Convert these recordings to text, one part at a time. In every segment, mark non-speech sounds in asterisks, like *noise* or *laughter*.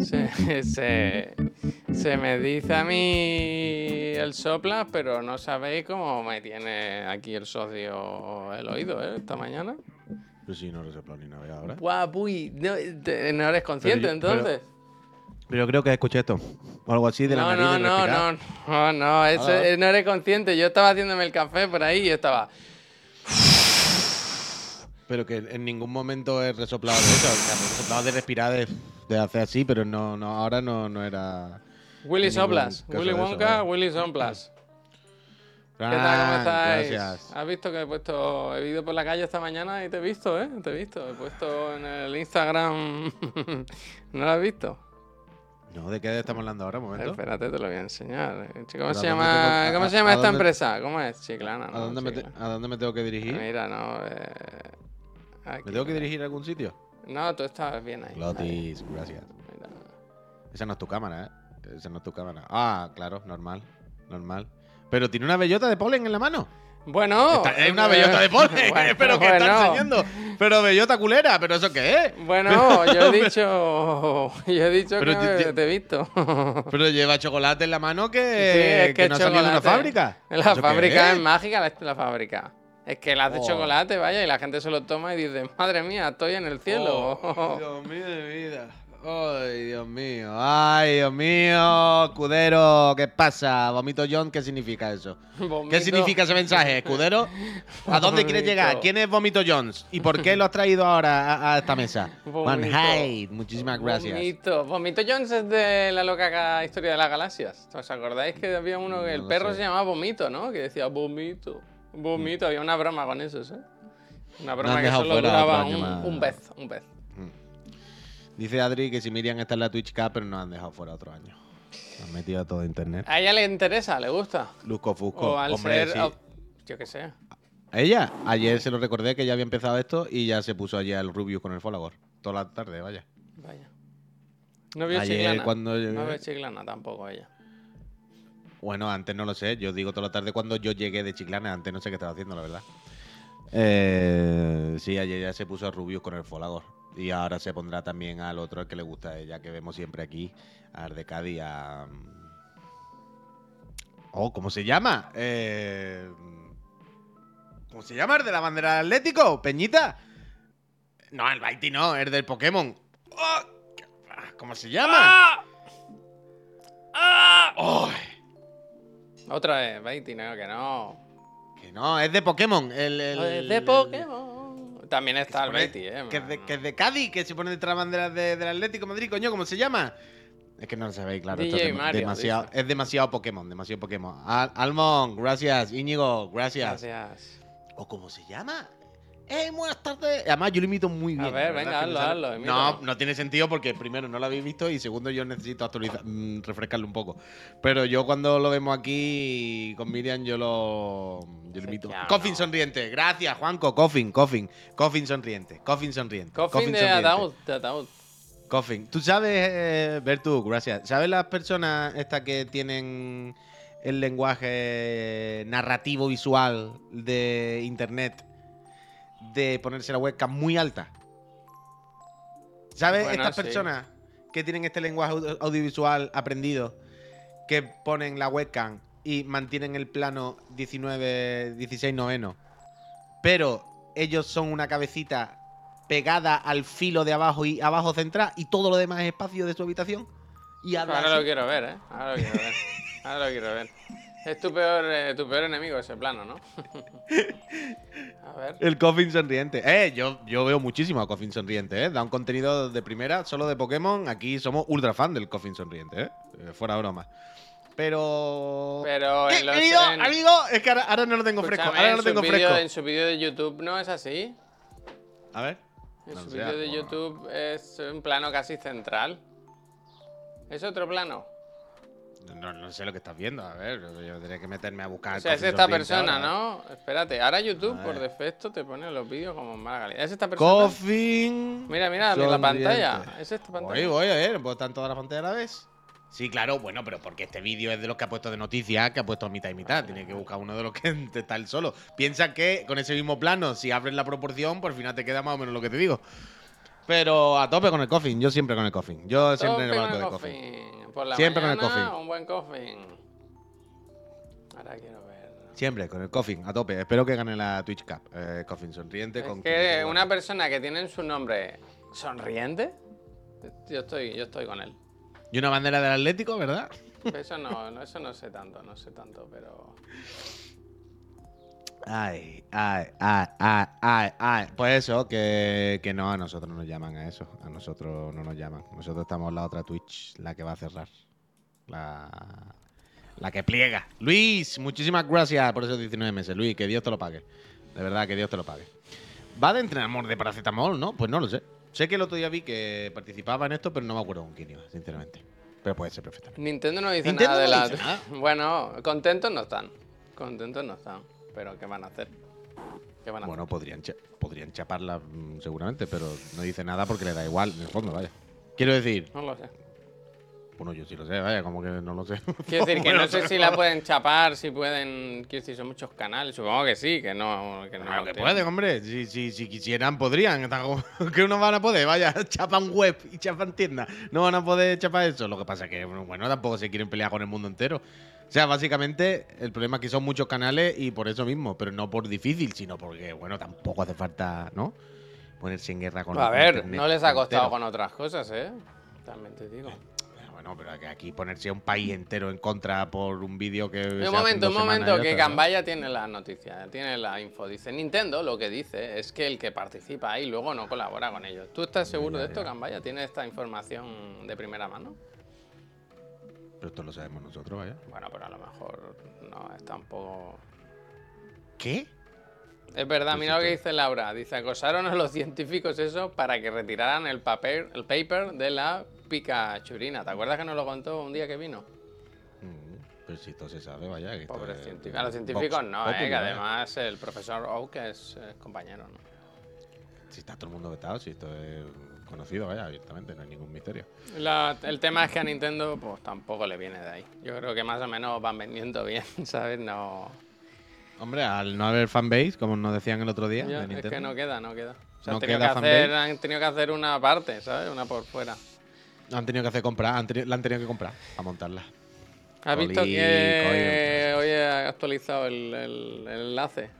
Se, se, se me dice a mí el sopla, pero no sabéis cómo me tiene aquí el socio el oído, ¿eh? Esta mañana. Pero si no lo he soplado ni nada ahora. Guau, puy, no, te- no eres consciente pero- entonces. Pero creo que escuché esto. O algo así de la No, nariz no, no, respirar. no, no, no, eso, Ah. no eres consciente. Yo estaba haciéndome el café por ahí y estaba. Pero que en ningún momento he resoplado de eso. O sea, he resoplado de respirar de, de hacer así, pero no, no, ahora no, no era. Willy Soplas, Willy eso, Wonka. Willy Soplas. *laughs* ¿Qué tal? ¿Cómo estáis? Gracias. ¿Has visto que he puesto, he ido por la calle esta mañana y te he visto, eh? Te he visto. He puesto en el Instagram. *laughs* ¿No lo has visto? No, ¿de qué estamos hablando ahora? Un momento. Espérate, te lo voy a enseñar. Eh, ¿Cómo ¿Pero se llama, tengo- ¿cómo se llama esta dónde- empresa? ¿Cómo es? Chiclana, ¿A ¿no? me te-. ¿A dónde me tengo que dirigir? Mira, no. eh, aquí, ¿Me tengo que dirigir a algún sitio? No, tú estás bien ahí. ahí. Lotis, gracias. Mira. Esa no es tu cámara, ¿eh? Esa no es tu cámara. Ah, claro, normal. Normal. Pero tiene una bellota de polen en la mano. Bueno. Está- es una bellota de polen. *laughs* bueno, *laughs* pero que está enseñando. Pero bellota culera. ¿Pero eso qué es? Bueno, *laughs* yo he dicho. Yo he dicho Pero que me- te he visto. Pero lleva chocolate en la mano que, Sí, es que, no ha salido de una fábrica. La ¿Eso qué fábrica es? es mágica, la, la fábrica. Es que la hace Oh. chocolate, vaya, y la gente se lo toma y dice, madre mía, estoy en el cielo. Oh, *laughs* Dios mío de vida. Ay, Dios mío. Ay, Dios mío. Escudero, ¿qué pasa? Vomito John, ¿qué significa eso? ¿Qué significa ese mensaje, Escudero? ¿A dónde *laughs* quieres llegar? ¿Quién es Vomito Jones? ¿Y por qué lo has traído ahora a, a esta mesa? Hyde, muchísimas gracias. Vomito. Vomito Jones es de la loca ca- historia de las galaxias. ¿Os acordáis que había uno que el perro sé. se llamaba Vomito, ¿no? Que decía Vomito. Vomito. Había una broma con eso, ¿eh? Una broma que solo duraba un, un vez. Un vez. Dice Adri que si Miriam está en la Twitch Cup, pero nos han dejado fuera otro año. Han metido a todo internet. A ella le interesa, le gusta. Lusco Fusco. O al Hombre, ser. sí. o- yo qué sé. A ella, ayer se lo recordé que ya había empezado esto y ya se puso ayer el Rubius con el Folagor. Toda la tarde, vaya. Vaya. No vio Ayer Chiclana. cuando- No vio Chiclana tampoco ella. Bueno, antes no lo sé. Yo digo toda la tarde cuando yo llegué de Chiclana. Antes no sé qué estaba haciendo, la verdad. Eh, sí, ayer ya se puso a Rubius con el Folagor. Y ahora se pondrá también al otro al que le gusta a ella, que vemos siempre aquí, a Ardecadi, a... Oh, ¿cómo se llama? Eh... ¿Cómo se llama? ¿El de la bandera del Atlético? ¿Peñita? No, el Baiti no, el del Pokémon. Oh, ¿qué- ah, ¿Cómo se llama? ¡Oh! Otra vez, 29, que no. Que no, es de Pokémon. El, el- Es de el- Pokémon. También está el Betty, eh. Que es, de, que es de Cádiz, que se pone detrás de la bandera de- del Atlético Madrid, coño, ¿cómo se llama? Es que no lo sabéis, claro. esto es Mario, demasiado, dice. es demasiado Pokémon, demasiado Pokémon. Al- Almond, gracias. Íñigo, gracias. Gracias. ¿O cómo se llama? ¡Eh, buenas tardes! Además, yo lo imito muy A bien. ver, la verdad venga, hazlo, hazlo, No, no tiene sentido porque primero no lo habéis visto y segundo yo necesito actualizar, mm, refrescarlo un poco. Pero yo cuando lo vemos aquí con Miriam, yo lo, yo lo imito. Coffin no. sonriente. Gracias, Juanco. Coffin, Coffin. Coffin sonriente. Coffin sonriente. Coffin de ataúd, de ataúd. Coffin. Tú sabes, eh, Bertu, gracias. ¿Sabes las personas estas que tienen el lenguaje narrativo visual de internet de ponerse la webcam muy alta? ¿Sabes Bueno, estas sí. personas que tienen este lenguaje audio- audiovisual aprendido que ponen la webcam y mantienen el plano 19, 16 noveno? Pero ellos son una cabecita pegada al filo de abajo y abajo central y todo lo demás es espacio de su habitación. Y Ahora lo quiero ver, eh. Ahora lo quiero ver. Ahora lo quiero ver. Es tu peor, eh, tu peor enemigo ese plano, ¿no? *laughs* A ver. El Coffin sonriente. Eh, yo, yo veo muchísimo a Coffin sonriente, eh. Da un contenido de primera, solo de Pokémon. Aquí somos ultra fan del Coffin sonriente, eh. Eh, Fuera broma. Pero. Pero ¿Qué, en los- en- amigo? Es que ahora, ahora no lo tengo fresco. Ahora no en lo su tengo vídeo- fresco. En su vídeo de YouTube no es así. A ver. En No su vídeo de YouTube es un plano casi central. ¿Es otro plano? No, no sé lo que estás viendo. A ver, yo tendré que meterme a buscar. O sea, es esta persona, ahora. ¿no? Espérate, ahora YouTube por defecto te pone los vídeos como en mala calidad. ¿Es esta persona? Coffin. Mira, mira, la pantalla. ¿Es esta Voy, pantalla? voy, a ver, ¿puedo estar en toda la pantalla a la vez? Sí, claro, bueno, pero porque este vídeo es de los que ha puesto de noticias, que ha puesto mitad y mitad. Tiene que buscar uno de los que *laughs* está el solo. Piensa que con ese mismo plano, si abres la proporción, por final te queda más o menos lo que te digo. Pero a tope con el coffin, yo siempre con el coffin. Yo siempre en el de coffin. Por la Siempre con el coffin. Un buen coffin. Ahora quiero ver. Siempre con el coffin, a tope. Espero que gane la Twitch Cup. Eh, coffin sonriente Es con. que una persona que tiene en su nombre sonriente, yo estoy, yo estoy con él. Y una bandera del Atlético, ¿verdad? Eso no, no, eso no sé tanto, no sé tanto, pero. Ay, ay, ay, ay, ay, ay. Pues eso, que, que no, a nosotros no nos llaman a eso. A nosotros no nos llaman. Nosotros estamos en la otra Twitch, la que va a cerrar. La, la que pliega. Luis, muchísimas gracias por esos 19 meses. Luis, que Dios te lo pague. De verdad, que Dios te lo pague. Va de entrenador de paracetamol, ¿no? Pues no lo sé. Sé que el otro día vi que participaba en esto, pero no me acuerdo con quién iba, sinceramente. Pero puede ser perfectamente. Nintendo no dice Nintendo nada de no la. dice nada. *laughs* Bueno, contentos no están. Contentos no están. Pero ¿qué van a hacer? ¿Qué van a Bueno, podrían, cha- podrían chaparla mm, seguramente, pero no dice nada porque le da igual, en el fondo, vaya. Quiero decir, hacer? No lo sé. bueno, yo sí lo sé, vaya, como que no lo sé. Quiero decir *laughs* que no sé si la pueden chapar, si pueden. Quiero decir, son muchos canales. Supongo que sí, que no. Que no Claro que pueden, hombre. Si, si, si quisieran, podrían. *laughs* Que no van a poder, vaya. *laughs* Chapan web y chapan tienda. No van a poder chapar eso. Lo que pasa es que, bueno, tampoco se quieren pelear con el mundo entero. O sea, básicamente, el problema es que son muchos canales y por eso mismo. Pero no por difícil, sino porque, bueno, tampoco hace falta, ¿no? Ponerse en guerra con A ver, Internet no les ha costado entero. con otras cosas, ¿eh? También te digo. Bueno, pero aquí ponerse a un país entero en contra por un vídeo que. Un en momento, un momento, que está, ¿no? Tiene la noticia, tiene la info. Dice Nintendo, lo que dice es que el que participa ahí luego no colabora con ellos. ¿Tú estás seguro Ya, de esto, ya. Gambaya? ¿Tienes esta información de primera mano? Pero esto lo sabemos nosotros, vaya. Bueno, pero a lo mejor no es tampoco. ¿Qué? Es verdad, Pues mira lo que dice Laura. Dice, acosaron a los científicos eso para que retiraran el papel, el paper de la picachurina. ¿Te acuerdas que nos lo contó un día que vino? Mm, Pero si esto se sabe, vaya. que esto Pobres es- científicos. A los Vox científicos no, eh, que además el profesor Oak es, es compañero, ¿no? Si está todo el mundo vetado, si esto es conocido, vaya, abiertamente, no hay ningún misterio. La- el tema es que a Nintendo pues tampoco le viene de ahí. Yo creo que más o menos van vendiendo bien, *laughs* ¿sabes? No. Hombre, al no haber fanbase, como nos decían el otro día, de es que no queda, no queda. O sea, No han, tenido que queda hacer, fanbase. han tenido que hacer una parte, ¿sabes? Una por fuera. Han tenido que hacer comprar, han teni- la han tenido que comprar para montarla. ¿Has visto que coño. hoy he actualizado el, el- el enlace?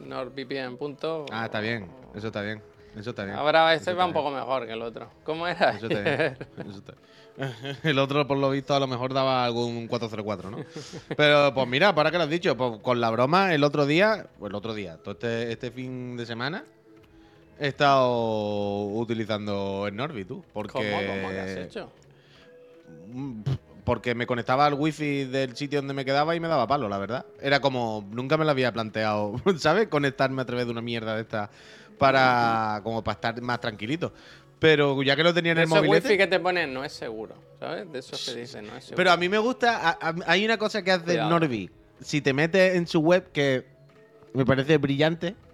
NordVPN. punto- Ah, está bien, eso está bien. Eso está bien. Ahora este va un poco mejor que el otro. ¿Cómo era? Eso está bien. *laughs* eso *laughs* El otro, por lo visto, a lo mejor daba algún 404, ¿no? Pero, pues mira, para que lo has dicho, pues, con la broma, el otro día, pues el otro día, todo este, este fin de semana, he estado utilizando el Norby, tú. Porque, ¿Cómo? ¿Cómo que has hecho? Mm, Porque me conectaba al wifi del sitio donde me quedaba y me daba palo, la verdad. Era como, nunca me lo había planteado, *laughs* ¿sabes? Conectarme a través de una mierda de esta para, como para estar más tranquilito. Pero ya que lo tenía en el Ese wifi que te ponen no es seguro, ¿sabes? De esos que dicen, no es seguro. Pero a mí me gusta. a- a- hay una cosa que hace Cuidado. Norby. Si te metes en su web, que me parece brillante. *laughs*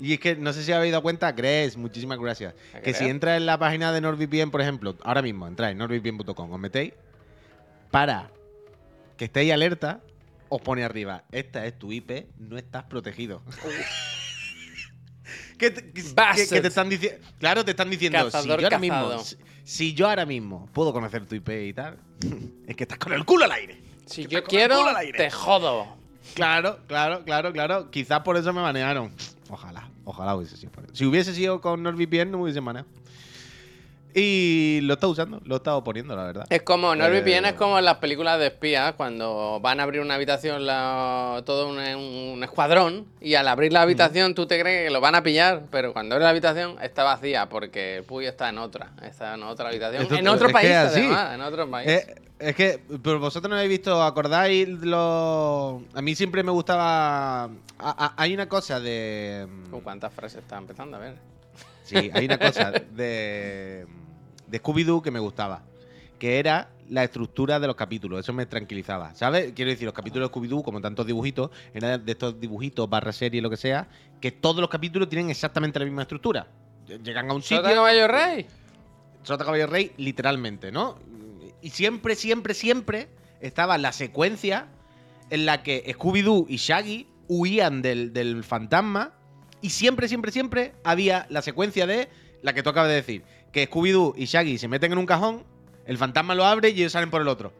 Y es que no sé si habéis dado cuenta, Grace, muchísimas gracias. ¿A Que si entras en la página de NordVPN, por ejemplo, ahora mismo entráis en nordvpn.com, os metéis, para que estéis alerta, os pone arriba, esta es tu IP, no estás protegido. *laughs* *laughs* que, te, que- que- que Bastards. te están diciendo. Claro, te están diciendo. Si Cazador yo, ahora mismo, si, si yo ahora mismo puedo conocer tu IP y tal, *laughs* es que estás con el culo al aire. si yo quiero, culo al aire. te jodo. Claro, claro, claro, claro. Quizás por eso me banearon. Ojalá, ojalá hubiese sido por eso. Si hubiese sido con NordVPN, no me hubiesen baneado. Y lo estado usando, lo estado poniendo, la verdad. Es como, NordVPN Eh, es como en las películas de espías, cuando van a abrir una habitación la- todo un, un escuadrón, y al abrir la habitación tú te crees que lo van a pillar, pero cuando abres la habitación está vacía, porque Puy está en otra, está en otra habitación, Esto- en otro país además, en otro país. Eh, es que, pero vosotros no habéis visto, ¿acordáis? Lo... A mí siempre me gustaba. a- a- hay una cosa de. Uh, ¿Cuántas frases está empezando a ver? Sí, hay una cosa de, de Scooby-Doo que me gustaba. Que era la estructura de los capítulos. Eso me tranquilizaba. ¿Sabes? Quiero decir, los capítulos de Scooby-Doo, como tantos dibujitos, eran de estos dibujitos, barra serie, lo que sea, que todos los capítulos tienen exactamente la misma estructura. Llegan a un sitio. ¿Sota caballo rey? Sota Caballo Rey, literalmente, ¿no? Y siempre, siempre, siempre estaba la secuencia en la que Scooby-Doo y Shaggy huían del, del fantasma. Y siempre, siempre, siempre había la secuencia de la que tú acabas de decir. Que Scooby-Doo y Shaggy se meten en un cajón, el fantasma lo abre y ellos salen por el otro.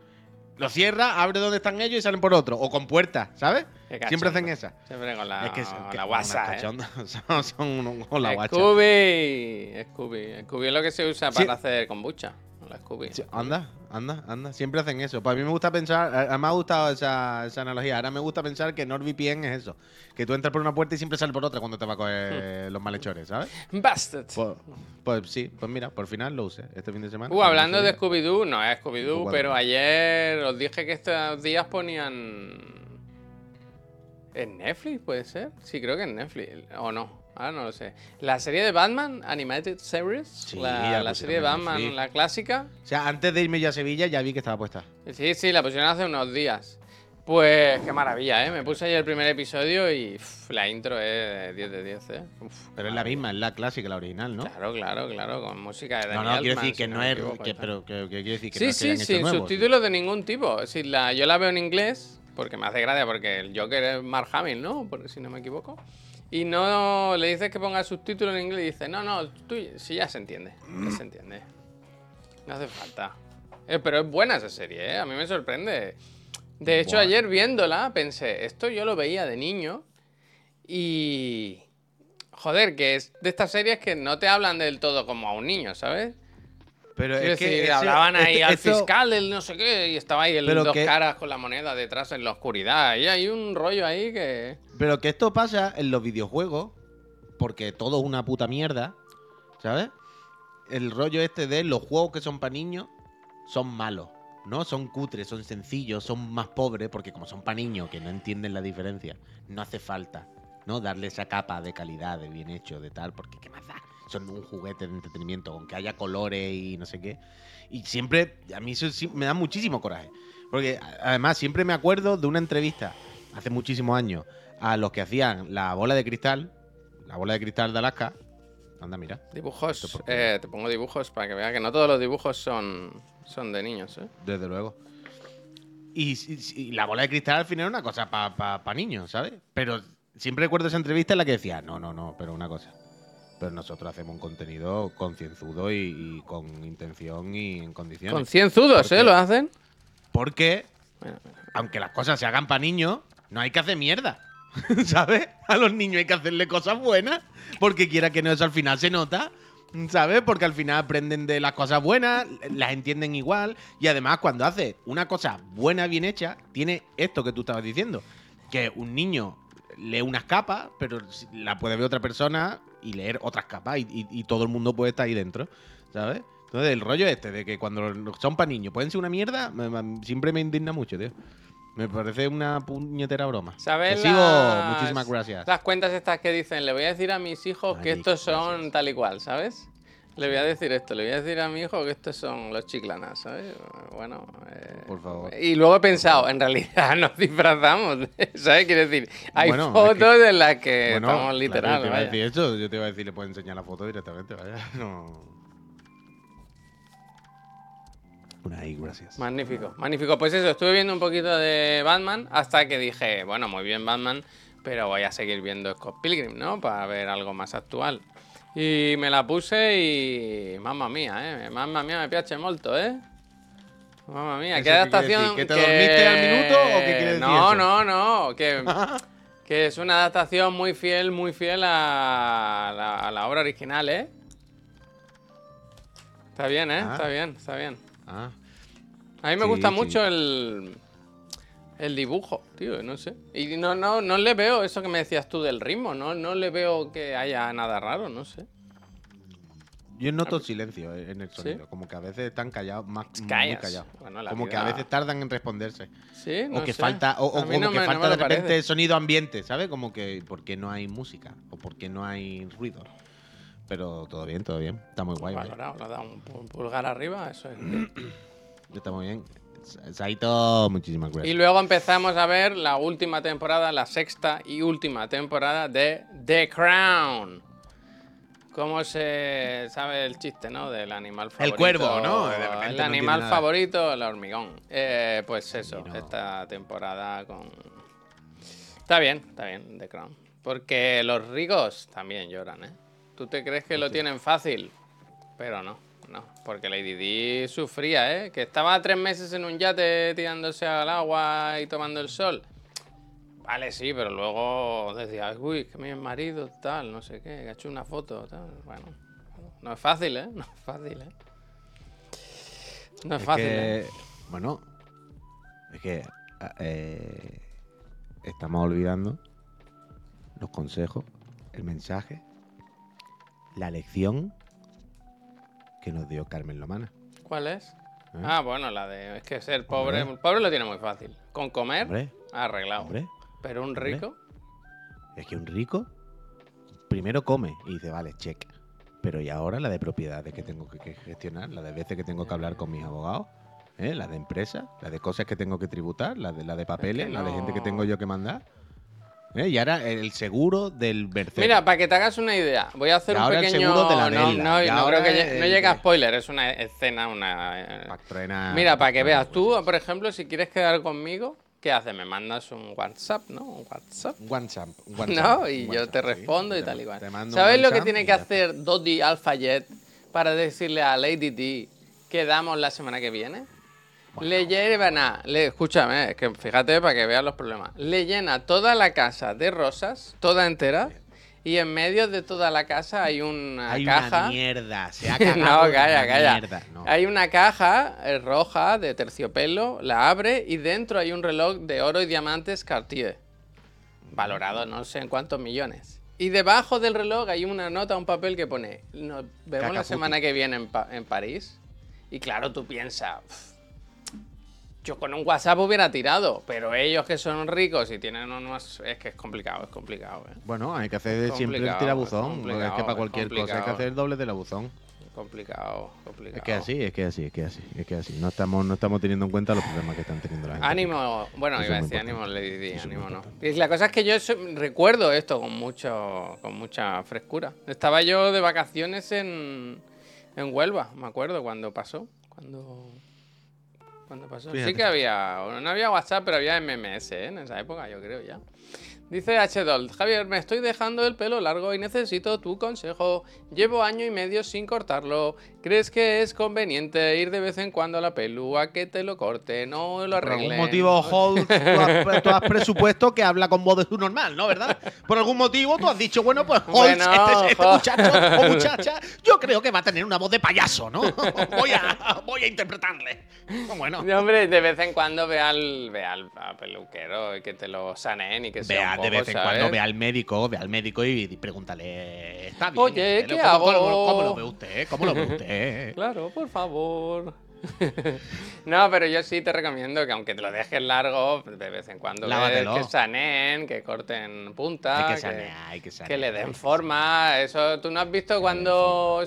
Lo cierra, abre donde están ellos y salen por otro. O con puertas, ¿sabes? Siempre hacen esa. Siempre con la, es que, con que la guasa, ¿eh? *laughs* son, son con la guacha. Scooby. Scooby. Scooby es lo que se usa Sí. para hacer kombucha. La Scooby. Sí, anda, anda, anda. Siempre hacen eso. Pues a mí me gusta pensar, a- a- me ha gustado esa, esa analogía. Ahora me gusta pensar que NordVPN es eso. Que tú entras por una puerta y siempre sales por otra cuando te va a coger los malhechores, ¿sabes? Busted. Pues, pues sí, pues mira, por final lo usé este fin de semana. Uh, hablando de Scooby Scooby-Doo, no es Scooby-Doo, Pues pero ayer os dije que estos días ponían. ¿En Netflix puede ser? Sí, creo que en Netflix. ¿O no? Ahora no lo sé. La serie de Batman, Animated Series. Sí, la, la serie de Batman, Netflix. la clásica. O sea, antes de irme yo a Sevilla ya vi que estaba puesta. Sí, sí, la pusieron hace unos días. Pues qué maravilla, ¿eh? Me puse ayer el primer episodio y uf, la intro es 10 de 10, ¿eh? Uf, Pero es la misma, es la clásica, la original, ¿no? Claro, claro, claro, con música de No, Daniel no, quiero Elfman, decir que no es. que- pero que, que quiero decir que Sí, no sí, hecho sin subtítulos de ningún tipo. Si la, yo la veo en inglés, porque me hace gracia, porque el Joker es Mark Hamill, ¿no? Porque si no me equivoco. Y no le dices que ponga subtítulos en inglés y dice, no, no, tú, sí, ya se entiende. Ya se entiende. No hace falta. Eh, pero es buena esa serie, ¿eh? A mí me sorprende. De hecho, Buah. ayer viéndola, pensé, esto yo lo veía de niño y... Joder, que es de estas series que no te hablan del todo como a un niño, ¿sabes? Pero es que hablaban ahí este- al esto- fiscal del no sé qué y estaba ahí el Pero dos que- caras con la moneda detrás en la oscuridad. Y hay un rollo ahí que... Pero que esto pasa en los videojuegos, porque todo es una puta mierda, ¿sabes? El rollo este de los juegos que son para niños son malos, ¿no? Son cutres, son sencillos, son más pobres, porque como son para niños que no entienden la diferencia, no hace falta, ¿no? Darle esa capa de calidad, de bien hecho, de tal, porque ¿qué más da? Son un juguete de entretenimiento, aunque haya colores y no sé qué. Y siempre, a mí eso me da muchísimo coraje. Porque además siempre me acuerdo de una entrevista hace muchísimos años a los que hacían la bola de cristal, la bola de cristal de Alaska. Anda, mira, Dibujos, eh, te pongo dibujos para que vea que no todos los dibujos son, son de niños, ¿eh? desde luego. Y, y- y la bola de cristal al final era una cosa para niños, ¿sabes? Pero siempre recuerdo esa entrevista en la que decía, no, no, no, pero una cosa. Pero nosotros hacemos un contenido concienzudo y, y con intención y en condiciones. Concienzudos, ¿Por ¿eh? Lo hacen. Porque aunque las cosas se hagan para niños, no hay que hacer mierda. *laughs* ¿Sabes? A los niños hay que hacerle cosas buenas, porque quiera que no eso al final se nota, ¿sabes? Porque al final aprenden de las cosas buenas, las entienden igual, y además cuando hace una cosa buena, bien hecha, tiene esto que tú estabas diciendo, que un niño lee unas capas, pero la puede ver otra persona y leer otras capas, y, y- y todo el mundo puede estar ahí dentro, ¿sabes? Entonces el rollo este de que cuando son para niños pueden ser una mierda, me- me- siempre me indigna mucho, tío. Me parece una puñetera broma. ¿Sabes Te sigo, las- muchísimas gracias. Las cuentas estas que dicen, le voy a decir a mis hijos que estos son tal y cual, ¿sabes? Le voy a decir esto, le voy a decir a mi hijo que estos son los chiclanas, ¿sabes? Bueno, eh, Por favor. Y luego he pensado, en realidad *laughs* nos disfrazamos, ¿sabes? Quiero decir, hay Bueno, es fotos que- en las que Bueno, estamos claro, literal, yo te iba a decir eso, yo te iba a decir, le puedo enseñar la foto directamente, vaya. *laughs* No. Una ahí, gracias. Magnífico, magnífico. Pues eso, estuve viendo un poquito de Batman hasta que dije, bueno, muy bien Batman, pero voy a seguir viendo Scott Pilgrim, ¿no? Para ver algo más actual. Y me la puse y... Mamma mía, ¿eh? Mamma mía, me piace molto, ¿eh? Mamma mía, ¿Eso qué adaptación... ¿Que te dormiste al minuto o qué quiere decir No, eso? no, no, que... *laughs* Que es una adaptación muy fiel, muy fiel a la, a la obra original, ¿eh? Está bien, ¿eh? Ah. Está bien, está bien. Ah, A mí me Sí, gusta sí. mucho el, el dibujo, tío, no sé. Y no, no, no le veo eso que me decías tú del ritmo, no, no le veo que haya nada raro, no sé. yo noto silencio eh, en el sonido, ¿Sí? como que a veces están callados, más muy Callas. callados. Bueno, la Como que a veces tardan en responderse. Sí, o no que sé. falta, o, o no que me- falta de repente parece. sonido ambiente, ¿sabes? Como que porque no hay música o porque no hay ruido. Pero todo bien, todo bien. Está muy guay. Valorado, le da un pu- pulgar arriba, eso es. *clears throat* Está muy bien. Sa- Saito, muchísimas Y gracias. luego empezamos a ver la última temporada, la sexta y última temporada de The Crown. ¿Cómo se sabe el chiste, no? Del animal favorito. cuervo, ¿no? El animal favorito, el hormigón. Eh, pues eso, no. esta temporada con. Está bien, está bien, The Crown. Porque los ricos también lloran, ¿eh? ¿Tú te crees que lo tienen fácil? Pero no, no. Porque Lady Di sufría, ¿eh? Que estaba tres meses en un yate tirándose al agua y tomando el sol. Vale, sí, pero luego decía, uy, que mi marido, tal, no sé qué, que ha hecho una foto, tal. Bueno, no es fácil, ¿eh? No es fácil, ¿eh? No es, Es fácil, que, ¿eh? bueno, es que eh, estamos olvidando los consejos, el mensaje, la lección que nos dio Carmen Lomana. ¿Cuál es? ¿Eh? Ah, bueno, la de. Es que ser pobre. Hombre. El pobre lo tiene muy fácil. Con comer, Hombre, arreglado. hombre, Pero un rico. es que un rico primero come y dice, vale, check. Pero y ahora la de propiedades que tengo que, gestionar, la de veces que tengo que hablar con mis abogados, ¿eh? la de empresa, la de cosas que tengo que tributar, la de, la de papeles, la de gente que tengo yo que mandar. ¿Eh? Y ahora el seguro del Mercedes. Mira, para que te hagas una idea, voy a hacer Y un ahora el pequeño. seguro de la no, no, Y no ahora creo que lle- no el llega a spoiler, es una escena, una. eh, Pactrena- Mira, para que veas, tú, por ejemplo, si quieres quedar conmigo, ¿qué haces? Me mandas un WhatsApp, ¿no? Un WhatsApp. WhatsApp. *laughs* No, y yo te sí. respondo y Te- tal mando un ¿Sabes lo que tiene y que hacer Dodi Alphajet para decirle a Lady D que damos la semana que viene? Le llena, le, escúchame, es que fíjate para que veas los problemas. Le llena toda la casa de rosas, toda entera, y en medio de toda la casa hay una Hay caja. una mierda. Se ha *laughs* no, cagado en calla, calla. mierda, no. Hay una caja eh, roja de terciopelo, la abre y dentro hay un reloj de oro y diamantes Cartier. Valorado no sé en cuántos millones. Y debajo del reloj hay una nota, un papel que pone, nos vemos la semana que viene en, Pa- en París. Y claro, tú piensas, "Pff, yo con un WhatsApp hubiera tirado, pero ellos que son ricos y tienen unos... Es que es complicado, es complicado. ¿eh? Bueno, hay que hacer siempre el tirabuzón. es que para cualquier cosa hay que hacer el doble de la buzón. Complicado, complicado. Es que así, es que así, es que así, es que así. No estamos, no estamos teniendo en cuenta los problemas que están teniendo la gente. Ánimo, bueno, iba a decir ánimo. Lady Di, ánimo no. Y la cosa es que yo recuerdo esto con mucho, con mucha frescura. Estaba yo de vacaciones en, en Huelva, me acuerdo cuando pasó, cuando, cuando pasó. Sí que había, no había WhatsApp, pero había MMS ¿eh? en esa época, yo creo ya. Dice H. Javier, me estoy dejando el pelo largo y necesito tu consejo. Llevo año y medio sin cortarlo. ¿Crees que es conveniente ir de vez en cuando a la pelu a que te lo corte, no lo Por arregle? algún motivo, Holt, tú has, tú has presupuesto que habla con voz de su normal, ¿no? ¿Verdad? Por algún motivo tú has dicho, bueno, pues Holt, Bueno, este, este Holt. muchacho o *laughs* muchacha, yo creo que va a tener una voz de payaso, ¿no? *laughs* Voy a, voy a interpretarle. Bueno, No, hombre, de vez en cuando ve al, ve al peluquero y que te lo sanen y que sea de vez en ¿sabes? cuando ve al médico, ve al médico y, pregúntale, ¿está bien? Oye, ¿Eh? ¿qué ¿Cómo- hago? ¿cómo, cómo lo ve usted? ¿Cómo lo ve *laughs* usted? Claro, por favor. *laughs* no, pero yo sí te recomiendo que aunque te lo dejes largo, de vez en cuando ves que sanen, que corten punta, Hay que que, sanear, hay que sanear. que le den forma. Eso, ¿tú no has visto cuando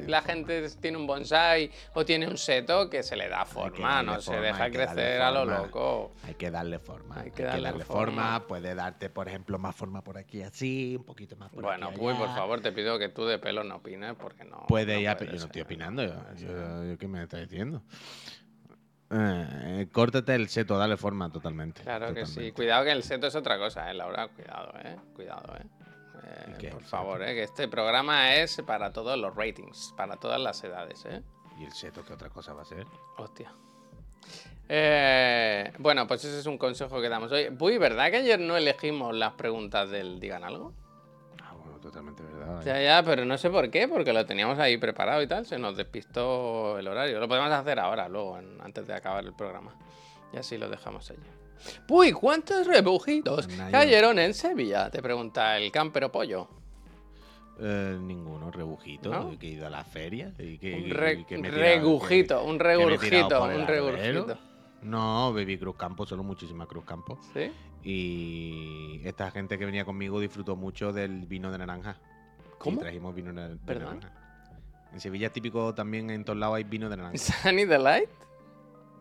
que la gente tiene un bonsai o tiene un seto que se le da que forma, darle no se deja que darle crecer a lo loco? Hay que darle forma. Hay Hay que que, darle darle, forma. forma. Puede darte, por ejemplo, más forma por aquí así, un poquito más por Bueno, aquí. Puy, por allá. favor, te pido que tú de pelo no opines porque no. Puede no ya, yo no estoy opinando. Yo, yo- yo ¿Qué me estás diciendo? Eh, córtate el seto, dale forma totalmente. Claro que sí. Cuidado que el seto es otra cosa, ¿eh, Laura? Cuidado, ¿eh? Cuidado, ¿eh? Eh, por favor, ¿eh? Que este programa es para todos los ratings, para todas las edades, ¿eh? ¿Y el seto qué otra cosa va a ser? Hostia. Eh, bueno, pues ese es un consejo que damos hoy. Uy, ¿verdad que ayer no elegimos las preguntas del Digan Algo? Ah, bueno, totalmente verdad. Ya, ya, pero no sé por qué, porque lo teníamos ahí preparado y tal. Se nos despistó el horario. Lo podemos hacer ahora, luego, en- antes de acabar el programa. Y así lo dejamos allí. Uy, ¿cuántos rebujitos cayeron en Sevilla? Te pregunta el campero pollo. Eh, ninguno, rebujito. ¿No? Que he ido a la feria. Y que, Un y re- que me he tirado- regujito, un que regurgito, un regurgito. No, bebí Cruz Campo, solo muchísima Cruz Campo. ¿Sí? Y esta gente que venía conmigo disfrutó mucho del vino de naranja. ¿Cómo? Y trajimos vino de, naranja. En Sevilla es típico también en todos lados hay vino de naranja. *laughs* ¿Sunny Delight?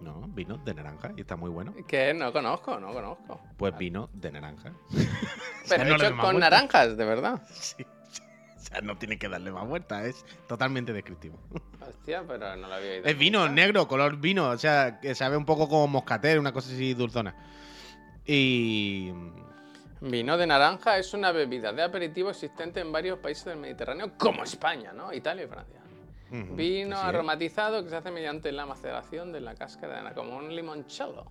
No, vino de naranja y está muy bueno. Que no conozco, no conozco. Pues vino de naranja. *laughs* Pero no hecho con naranjas, de verdad. *laughs* Sí, sí. O sea, no tiene que darle más vueltas, es totalmente descriptivo. *laughs* Hostia, pero no lo había oído. Es vino negro, color vino, o sea, que sabe un poco como moscatel, una cosa así dulzona. Y. Vino de naranja es una bebida de aperitivo existente en varios países del Mediterráneo, como España, ¿no? Italia y Francia. Vino es. aromatizado que se hace mediante la maceración de la cáscara de naranja, como un limoncello.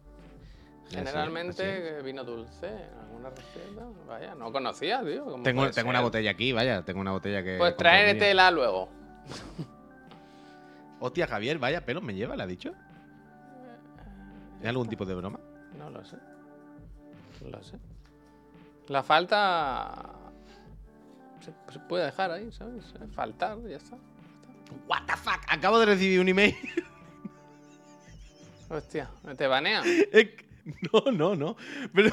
Generalmente así eh, vino dulce, en alguna receta. Vaya, no conocía, tío. ¿cómo Tengo, tengo una botella aquí, vaya, tengo una botella que. Pues tráetela luego. *laughs* Hostia, Javier, vaya pelo me lleva, ¿le ha dicho? ¿Es algún tipo de broma? No lo sé. No lo sé. La falta. Se, se puede dejar ahí, ¿sabes? Faltar, ya está. What the fuck? Acabo de recibir un email. *laughs* Hostia, te que- No, no, no. Pero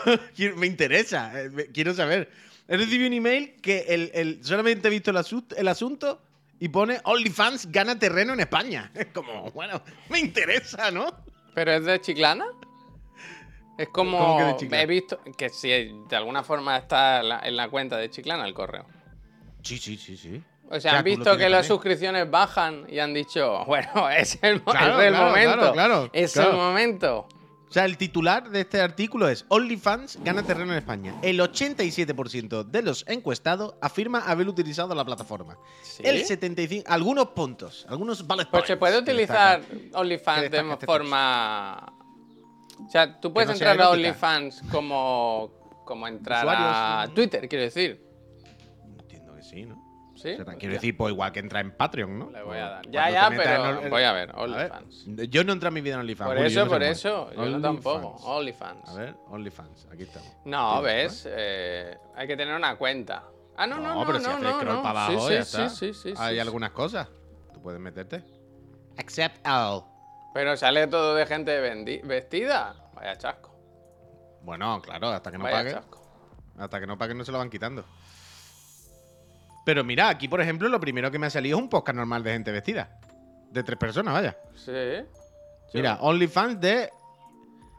me interesa. eh, Quiero saber. He recibido un email que el, el- solamente he visto el, asu- el asunto y pone OnlyFans gana terreno en España. *laughs* Es como, bueno, me interesa, ¿no? ¿Pero es de Chiclana? Es como. ¿Cómo que de Chiclana? He visto que si de alguna forma está en la, en la cuenta de Chiclana el correo. Sí, sí, sí, sí. O sea, han visto que las suscripciones bajan y han dicho, *laughs* bueno, es el, Claro, es el claro, momento. claro, claro, es el momento. O sea, el titular de este artículo es OnlyFans gana terreno en España. El 87% de los encuestados afirma haber utilizado la plataforma. ¿Sí? El 75%, algunos puntos, algunos bullet Pues se puede utilizar. OnlyFans de este forma. O sea, tú puedes no entrar a. OnlyFans como, como entrar Usuarios, a. Twitter, quiero decir. Entiendo que sí, ¿no? ¿Sí? O sea, quiero Ya. decir, pues igual que entra en Patreon, ¿no? Le voy a dar. Cuando Ya, ya, pero en el- voy a ver, OnlyFans. yo no entro en mi vida en OnlyFans. Por Julio, eso, no sé por eso, es. yo no tampoco. OnlyFans. A ver, OnlyFans, aquí estamos. No, ¿ves? Eh, hay que tener una cuenta. Ah, no, no, no, pero si no, haces no, scroll no. para abajo, sí, ya sí, está. sí, sí, sí, Hay sí. algunas cosas. Tú puedes meterte. Accept all. Pero sale todo de gente vestida. Vaya chasco. Bueno, claro, hasta que no Vaya pague. chasco. Hasta que no pague no se lo van quitando. Pero mira, aquí por ejemplo, lo primero que me ha salido es un podcast normal de gente vestida. De tres personas, vaya. Sí. Mira, OnlyFans de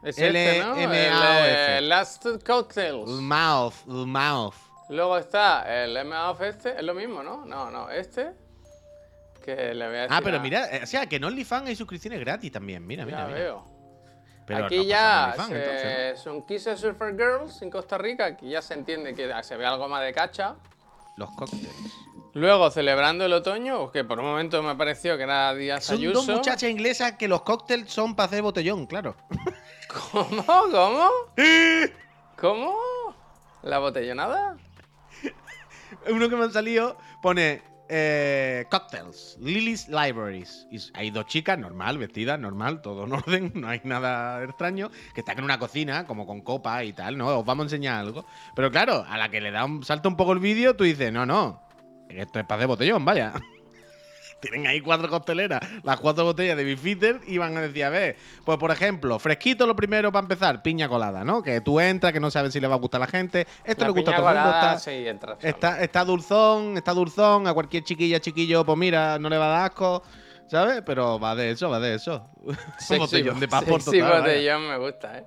Es este, ¿no? El, eh, Last Cocktails. Mouth, Mouth. Luego está el M-Off este. Es lo mismo, ¿no? No, no. Este. Que le voy a decir. Ah, pero a- mira, eh, o sea, que en OnlyFans hay suscripciones gratis también. Mira, Ya mira, mira. veo. Pero aquí no ya se- entonces, son Kisses Surfer Girls en Costa Rica. Aquí ya se entiende que se ve algo más de cacha. Los cócteles. Luego, celebrando el otoño, que por un momento me pareció que era Díaz Son Ayuso. dos muchachas inglesas que los cócteles son para hacer botellón, claro. *laughs* ¿Cómo? ¿Cómo? ¿Cómo? ¿La botellonada? Uno que me han salido pone eh, cocktails, Lily's Libraries. Y hay dos chicas, normal, vestidas, normal, todo en orden, *laughs* no hay nada extraño, que están en una cocina, como con copa y tal, ¿no? Os vamos a enseñar algo. Pero claro, a la que le da un salto un poco el vídeo, tú dices, no, no, esto es para hacer botellón, vaya. *laughs* Tienen ahí cuatro cocteleras, las cuatro botellas de Bifitter y van a decir, a ver, pues por ejemplo, fresquito lo primero para empezar, piña colada, ¿no? Que tú entras, que no sabes si le va a gustar a la gente. Esto La le gusta a todo el mundo. Está, sí, entra. Está, está dulzón, está dulzón, a cualquier chiquilla, chiquillo, pues mira, no le va a dar asco, ¿sabes? Pero va de eso, va de eso. *laughs* Sexy, botellón de total, vaya. botellón me gusta, ¿eh?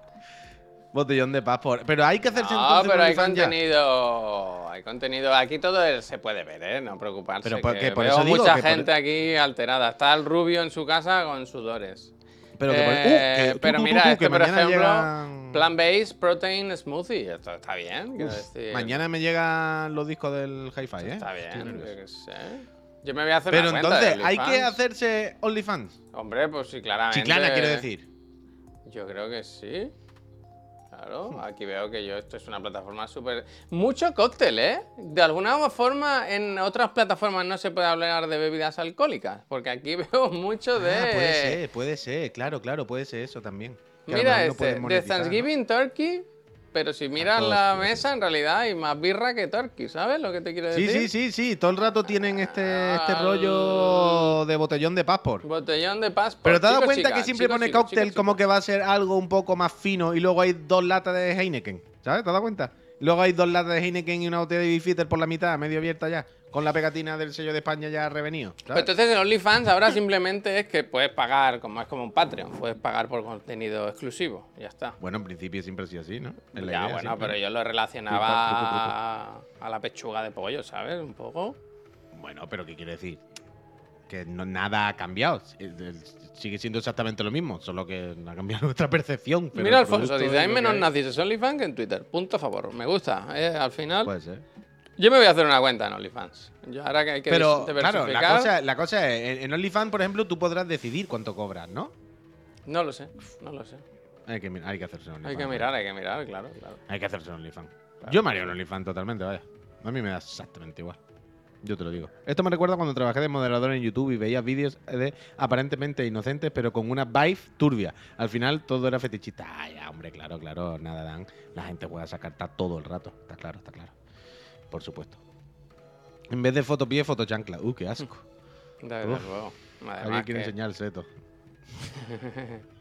Botellón de passport. Pero hay que hacerse No, pero hay contenido. Hay contenido. Aquí todo se puede ver, ¿eh? No preocuparse. Pero por- que que por veo eso digo mucha que por- gente aquí alterada. Está el rubio en su casa con sudores. Pero, que por- Eh, uh, que tú, pero tú, tú, mira, tú, este que por ejemplo, llegan- Plant-based protein smoothie. Esto está bien, quiero decir. Mañana me llegan los discos del hi-fi, ¿eh? Está bien, yo qué sé. Yo me voy a hacer Pero una entonces, de ¿hay que hacerse OnlyFans? Hombre, pues sí, claramente. Chiclana, quiero decir. Yo creo que sí. Claro, aquí veo que yo esto es una plataforma súper... Mucho cóctel, ¿eh? De alguna forma en otras plataformas no se puede hablar de bebidas alcohólicas, porque aquí *laughs* veo mucho de... Ah, puede ser, puede ser, claro, claro, puede ser eso también. Que Mira no este, pueden de monetizar, ¿no? Thanksgiving Turkey, pero si miras la sí, sí. mesa en realidad hay más birra que turkey, ¿sabes lo que te quiero Sí, decir? sí, sí, sí, todo el rato tienen este, este Al- rollo de botellón de passport. Botellón de paz. Pero te has dado cuenta que siempre pone cóctel como que va a ser algo un poco más fino y luego hay dos latas de Heineken, ¿sabes? ¿Te has dado cuenta? Luego hay dos latas de Heineken y una botella de Bifitter por la mitad, medio abierta ya, con la pegatina del sello de España ya revenido. Pues entonces en OnlyFans ahora simplemente es que puedes pagar, como es como un Patreon, puedes pagar por contenido exclusivo. Ya está. Bueno, en principio siempre ha sido así, ¿no? La Ya, idea bueno, siempre. pero yo lo relacionaba a, a la pechuga de pollo, ¿sabes? Un poco. Bueno, pero ¿qué quiere decir? que no, nada ha cambiado. Sigue siendo exactamente lo mismo, solo que ha cambiado *laughs* nuestra percepción. pero Mira, Alfonso, dice, hay menos nazis en OnlyFans que en Twitter. Punto a favor. Me gusta. eh, al final, Puede ser. Yo me voy a hacer una cuenta en OnlyFans. Yo ahora que hay que Pero, claro, la cosa, la cosa es, en, OnlyFans, por ejemplo, tú podrás decidir cuánto cobras, ¿no? No lo sé, no lo sé. Hay que, hay que hacerse un OnlyFans. Hay que mirar, hay que mirar, claro, claro. Hay que hacerse un OnlyFans. Yo me haría un OnlyFans totalmente, vaya. A mí me da exactamente igual. Yo te lo digo. Esto me recuerda cuando trabajé de moderador en YouTube y veía vídeos de aparentemente inocentes, pero con una vibe turbia. Al final todo era fetichista. Ya, hombre, claro, claro, nada dan. La gente puede sacar ta- todo el rato. Está claro, está claro. Por supuesto. En vez de foto pie, foto chancla. Uh, qué asco. *laughs* Desde luego. Alguien quiere que- enseñar el seto. *laughs*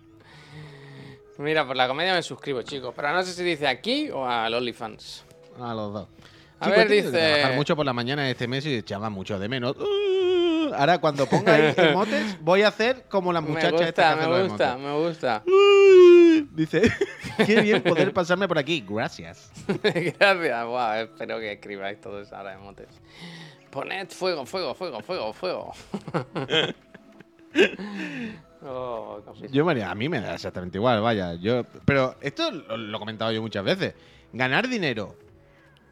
Mira, por la comedia me suscribo, chicos. Pero no sé si dice aquí o al OnlyFans. A los dos. A Chico, ver, dice- trabajar mucho por la mañana este mes y echaba mucho de menos. Uh, ahora cuando ponga ahí *laughs* emotes, voy a hacer como la Me muchacha esta que gusta, me gusta, me gusta. Dice, *laughs* qué bien poder pasarme por aquí. Gracias. *laughs* Gracias, Buah, espero que escribáis todos ahora emotes. Poned fuego, fuego, fuego, fuego, fuego. oh. Yo, María, a mí me da exactamente igual, vaya. Yo, pero esto lo, lo he comentado yo muchas veces. Ganar dinero,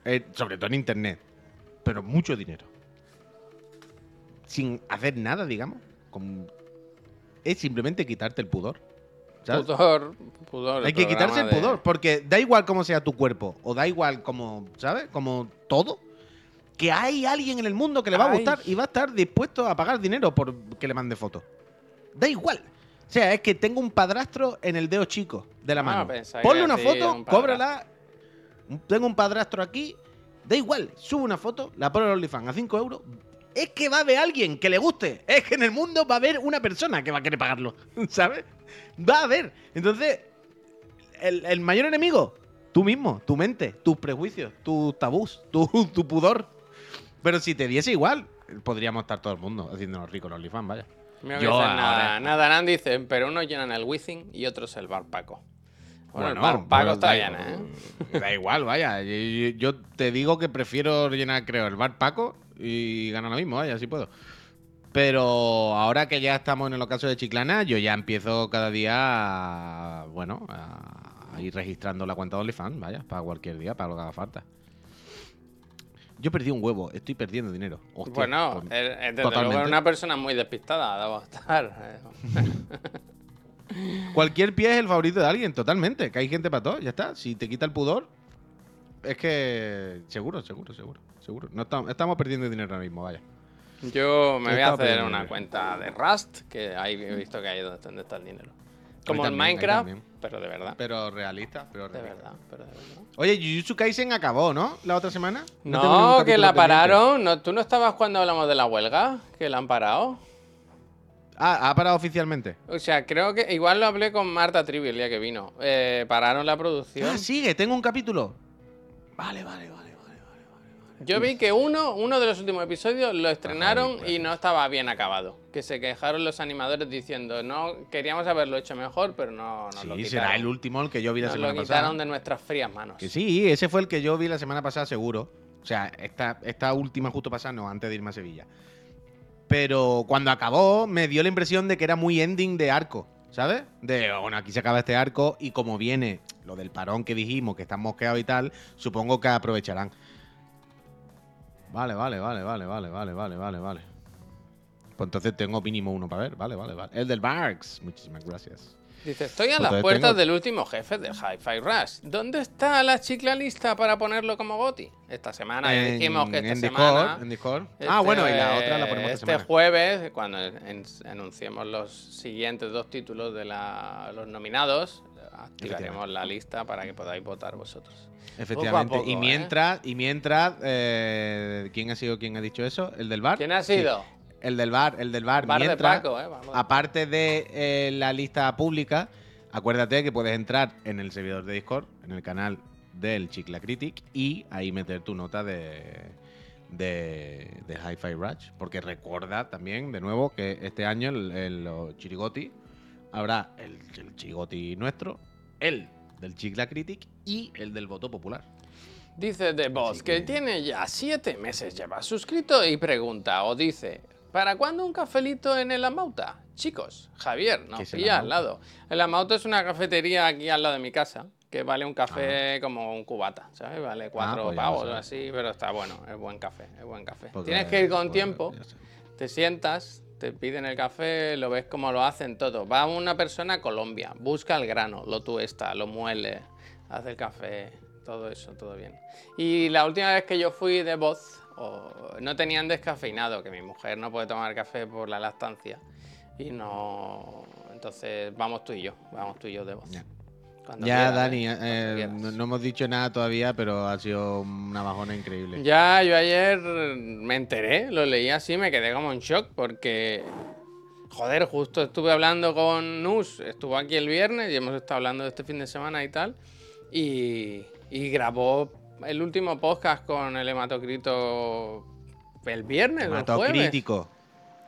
eh, sobre todo en internet, pero mucho dinero, sin hacer nada, digamos, con- es simplemente quitarte el pudor. ¿sabes? Pudor, pudor. Hay que quitarse el de- pudor, porque da igual cómo sea tu cuerpo, o da igual como, ¿sabes? Como todo. Que hay alguien en el mundo que le va a gustar y va a estar dispuesto a pagar dinero por que le mande fotos. Da igual. O sea, es que tengo un padrastro en el dedo chico de la Ah, mano. Ponle una foto, un cóbrala. Tengo un padrastro aquí. Da igual. Sube una foto, la pone en OnlyFans a 5 euros. Es que va a haber alguien que le guste. Es que en el mundo va a haber una persona que va a querer pagarlo. *laughs* ¿Sabes? Va a haber. Entonces, el, el mayor enemigo, tú mismo, tu mente, tus prejuicios, tus tabús, *laughs* tu, tu pudor. Pero si te diese igual, podríamos estar todo el mundo haciéndonos ricos los OnlyFans, vaya. Yo nada, nada, Nan dice, pero unos llenan el Wizzing y otros el Bar Paco. Bueno, el Bar Paco está igual. ¿eh? Da igual, vaya. Yo te digo que prefiero llenar, creo, el bar Paco y ganar lo mismo, vaya, si puedo. Pero ahora que ya estamos en el ocaso de Chiclana, yo ya empiezo cada día, a, bueno, a ir registrando la cuenta de OnlyFans, vaya, para cualquier día, para lo que haga falta. Yo perdí un huevo, estoy perdiendo dinero. Hostia, Bueno, pues- desde luego es una persona muy despistada, debo estar. *laughs* Cualquier pie es el favorito de alguien, totalmente. Que hay gente para todo, ya está. Si te quita el pudor, es que. Seguro, seguro, seguro. Seguro. No estamos, estamos perdiendo dinero ahora mismo, vaya. Yo me voy a hacer una cuenta de Rust, que ahí he visto que ahí es donde está el dinero. Como en Minecraft, pero de verdad. Pero realista, pero De realista. verdad, pero de verdad. Oye, Jujutsu Kaisen acabó, ¿no? La otra semana. No, que la pararon. No, ¿Tú no estabas cuando hablamos de la huelga? Que la han parado. Ah, ha parado oficialmente. O sea, creo que igual lo hablé con Marta Trivi el día que vino. Eh, pararon la producción. Ah, sigue, tengo un capítulo. Vale, vale, vale, vale. Yo vi que uno, uno de los últimos episodios lo estrenaron pues. y no estaba bien acabado. Que se quejaron los animadores diciendo, no, queríamos haberlo hecho mejor, pero no nos lo Sí, quitaron. será el último el que yo vi la Nos semana lo pasada. quitaron de nuestras frías manos. Que sí, ese fue el que yo vi la semana pasada seguro. O sea, esta, esta última justo pasada, no, antes de irme a Sevilla. Pero cuando acabó, me dio la impresión de que era muy ending de arco, ¿sabes? De, bueno, aquí se acaba este arco y como viene lo del parón que dijimos, que están mosqueados y tal, supongo que aprovecharán. Vale, vale, vale, vale, vale, vale, vale, vale, vale. Pues entonces tengo mínimo uno para ver, vale, vale, vale. El del Barks, muchísimas gracias. Dice, estoy a Pues las puertas tengo- del último jefe del Hi-Fi Rush. ¿Dónde está la chicla lista para ponerlo como boti? Esta semana ya dijimos que esta en semana... Discord, en Discord. ah, Este, bueno, y la otra la ponemos esta Este semana. jueves, cuando en- anunciemos los siguientes dos títulos de la- los nominados, activaremos la lista para que podáis votar vosotros. Efectivamente. poco, y ¿eh? mientras, y mientras, eh, ¿quién ha sido quien ha dicho eso? ¿El del bar? ¿Quién ha Sí, sido? El del bar, el del bar. Bar de mientras, Paco, ¿eh? Vamos. aparte de eh, la lista pública, acuérdate que puedes entrar en el servidor de Discord, en el canal del Chicla Critic, y ahí meter tu nota de, de, de Hi-Fi Rush. Porque recuerda también, de nuevo, que este año el, el- los Chirigoti habrá el, el Chirigoti nuestro, el del Chicla Critic y el del voto popular. Dice The Boss que que- tiene ya siete meses lleva suscrito y pregunta, o dice, ¿Para cuándo un cafelito en el Amauta? Chicos, Javier, ¿Qué nos pilla al lado. El Amauta es una cafetería aquí al lado de mi casa, que vale un café como un cubata, ¿sabes? Vale cuatro Ah. pues pavos o así, pero está bueno, es buen café, es buen café. Porque- Tienes que ir con tiempo, te sientas, te piden el café, lo ves como lo hacen todo. Va una persona a Colombia, busca el grano, lo tuesta, lo muele, hace el café, todo eso, todo bien. Y la última vez que yo fui de voz, o- no tenían descafeinado, que mi mujer no puede tomar café por la lactancia. Y no. Entonces, vamos tú y yo, vamos tú y yo de voz. Ya. Cuando Ya, quieras, Dani, ¿eh? Cuando eh, quieras. no, no hemos dicho nada todavía, pero ha sido una bajona increíble. Ya, yo ayer me enteré, lo leí así, me quedé como en shock porque, joder, justo estuve hablando con Nus, estuvo aquí el viernes y hemos estado hablando de este fin de semana y tal, y, y grabó el último podcast con el hematocrito el viernes, o el Mato jueves. crítico.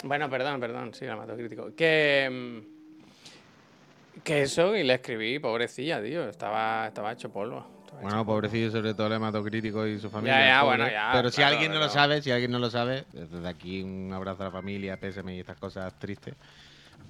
Bueno, perdón, perdón, sí, el hematocrítico. Que, mm, que eso, y le escribí, pobrecilla, tío, estaba, estaba hecho polvo. Bueno, pobrecillo, sobre todo el hematocrítico y su familia. Ya, ya, bueno, ya, Pero si claro, alguien no lo sabe, si alguien no lo sabe, desde aquí un abrazo a la familia, pésame y estas cosas tristes.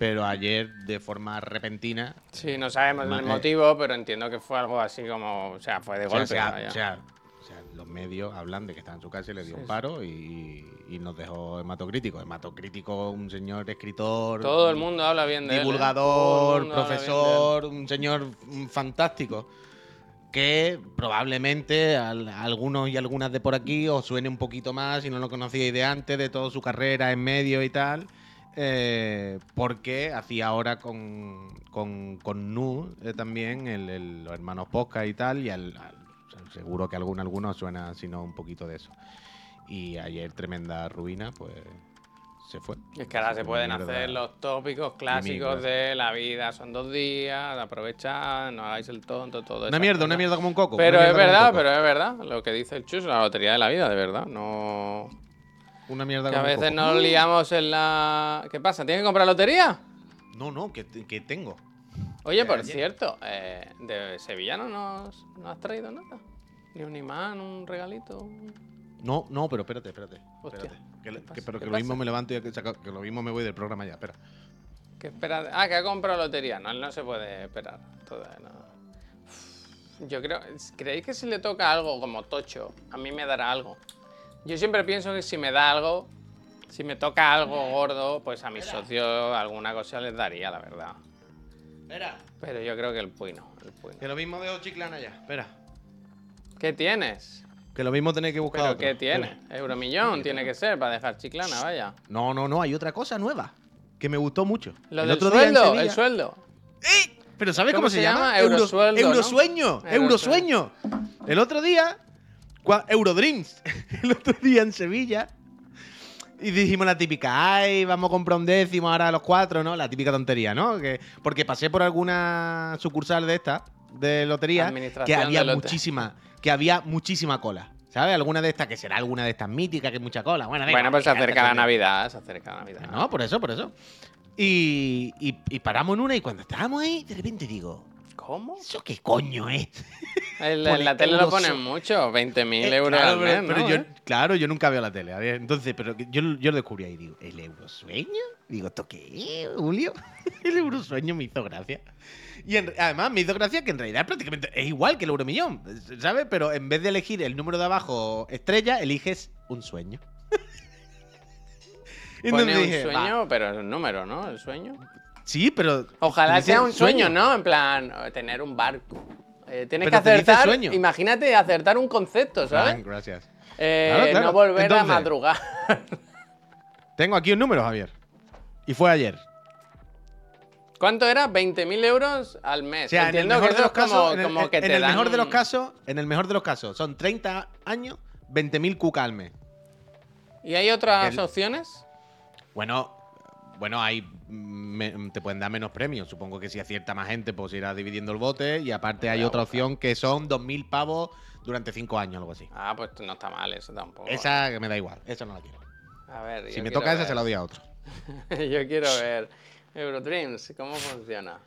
Pero ayer, de forma repentina, Sí, no sabemos el eh. motivo, pero entiendo que fue algo así como. O sea, fue de o sea, golpe. o sea, vaya. o sea, o sea, los medios hablan de que está en su casa y le dio Sí, un paro y, y nos dejó hematocrítico. Hematocrítico, un señor escritor, Todo el mundo habla bien de él. ¿eh? Divulgador, él. profesor, un señor fantástico. Que probablemente a algunos y algunas de por aquí os suene un poquito más si no lo conocíais de antes, de toda su carrera en medio y tal. Eh, porque hacía ahora con, con, con Nu eh, también el, el- los hermanos Posca y tal. Y al- al- seguro que algún, algunos suena, si no, un poquito de eso. Y ayer, tremenda ruina, pues se fue. Es que ahora se Una pueden hacer los tópicos clásicos de la vida. Son dos días, aprovechad, no hagáis el tonto, todo eso. Una mierda, una mierda como un coco. Pero es verdad, pero es verdad. Lo que dice el Chus, la lotería de la vida, de verdad. No. Una mierda Que a veces nos liamos en la. ¿Qué pasa? ¿Tienes que comprar lotería? No, no, que, que tengo. Oye, por ayer. cierto, eh, de Sevilla no nos no has traído nada. Ni un imán, un regalito. No, no, pero espérate, espérate. Hostia, espérate. Que, pero ¿Qué que lo mismo me levanto y que, lo mismo me voy del programa ya, espera. Que espera. Ah, que ha comprado lotería. No, él no se puede esperar. Todavía no. Yo creo. ¿Creéis que si le toca algo como tocho, a mí me dará algo? Yo siempre pienso que si me da algo, si me toca algo gordo, pues a mis socios alguna cosa les daría, la verdad. Espera. Pero yo creo que el puy no. El puy no. Que lo mismo dejo chiclana ya, espera. ¿Qué tienes? Que lo mismo tenéis que buscar ¿Pero otro. qué tiene? Espera. Euromillón tiene que ser para dejar chiclana, vaya. No, no, no, hay otra cosa nueva. Que me gustó mucho. Lo El del otro día en sueldo, Sevilla- el sueldo. ¡Eh! ¿Pero sabes cómo, ¿Cómo se, se llama? llama? Euro- Eurosueldo, ¿no? Eurosueño. Eurosueño. El otro día, Eurodreams. *laughs* El otro día en Sevilla. Y dijimos la típica, ay, vamos a comprar un décimo ahora a los cuatro, ¿no? La típica tontería, ¿no? Que, porque pasé por alguna sucursal de esta, de lotería, que había muchísima, que había muchísima cola. ¿Sabes? Alguna de estas, que será alguna de estas míticas, que hay mucha cola. Bueno, da Bueno, pues se acerca la. Navidad, se acerca la Navidad. No, por eso, por eso. Y, y, y paramos en una y cuando estábamos ahí, de repente digo, ¿Cómo? ¿eso qué coño es? En la tele lo ponen mucho, 20.000 Eh, euros claro, al pero, mes, pero ¿no? yo, ¿Eh? claro, yo nunca veo la tele. Entonces, pero yo, yo lo descubrí ahí. Digo, ¿el eurosueño? Digo, ¿esto qué es, Julio? *laughs* el eurosueño me hizo gracia. Y en- además me hizo gracia que en realidad prácticamente es igual que el euromillón, ¿sabes? Pero en vez de elegir el número de abajo estrella, eliges un sueño. *laughs* Y Pone un dije, va, sueño, pero es un número, ¿no? El sueño. Sí, pero. Ojalá sea un sueño, ¿no? En plan, tener un barco. Eh, tienes Pero que acertar. sueño. Imagínate acertar un concepto, ¿sabes? Fran, gracias. Eh, Claro, claro. No volver a madrugar. *laughs* Tengo aquí un número, Javier. Y fue ayer. ¿Cuánto era? 20.000 euros al mes. O sea, en el Entiendo mejor que de los como, en el, como que en te el dan mejor de los casos, en el mejor de los casos, son 30 años, 20.000 cuca al mes. ¿Y hay otras El- opciones? Bueno, bueno, hay me- te pueden dar menos premios. Supongo que si acierta más gente, pues irás dividiendo el bote. Y aparte hay otra opción que son 2.000 pavos durante 5 años, algo así. Ah, pues no está mal eso tampoco. Esa me da igual, esa no la quiero. A ver, Si yo me toca esa, se la doy a otro. *laughs* yo quiero ver Eurodreams, ¿cómo funciona?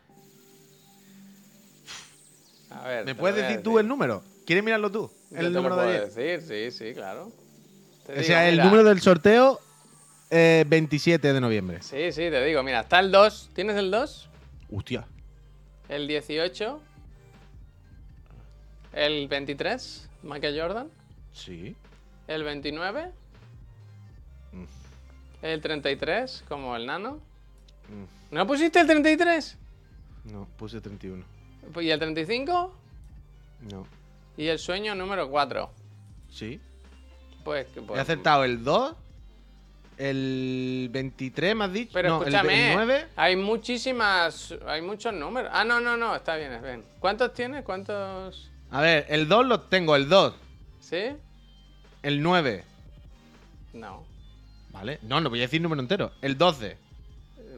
A ver. ¿Me te puedes decir tú el número? ¿Quieres mirarlo tú? Yo El te lo número de ayer. decir, sí, sí, claro. Te O digo, sea, el mira, número del sorteo eh, 27 de noviembre. Sí, sí, te digo. Mira, está el 2. ¿Tienes el 2? Hostia. El 18. El 23, Michael Jordan. Sí. El 29. Mm. El 33, como el nano. Mm, ¿No pusiste el 33? No, puse 31. ¿Y el 35? No. Y el sueño número 4. Sí. Pues, pues- He acertado el 2, el 23, me has dicho. Pero no, escúchame, el 9. hay muchísimas. Hay muchos números. Ah, no, no, no, está bien, es bien. ¿Cuántos tienes? ¿Cuántos? A ver, el 2 lo tengo, el 2, ¿Sí? el 9. No. ¿Vale? No, no voy a decir número entero. El 12,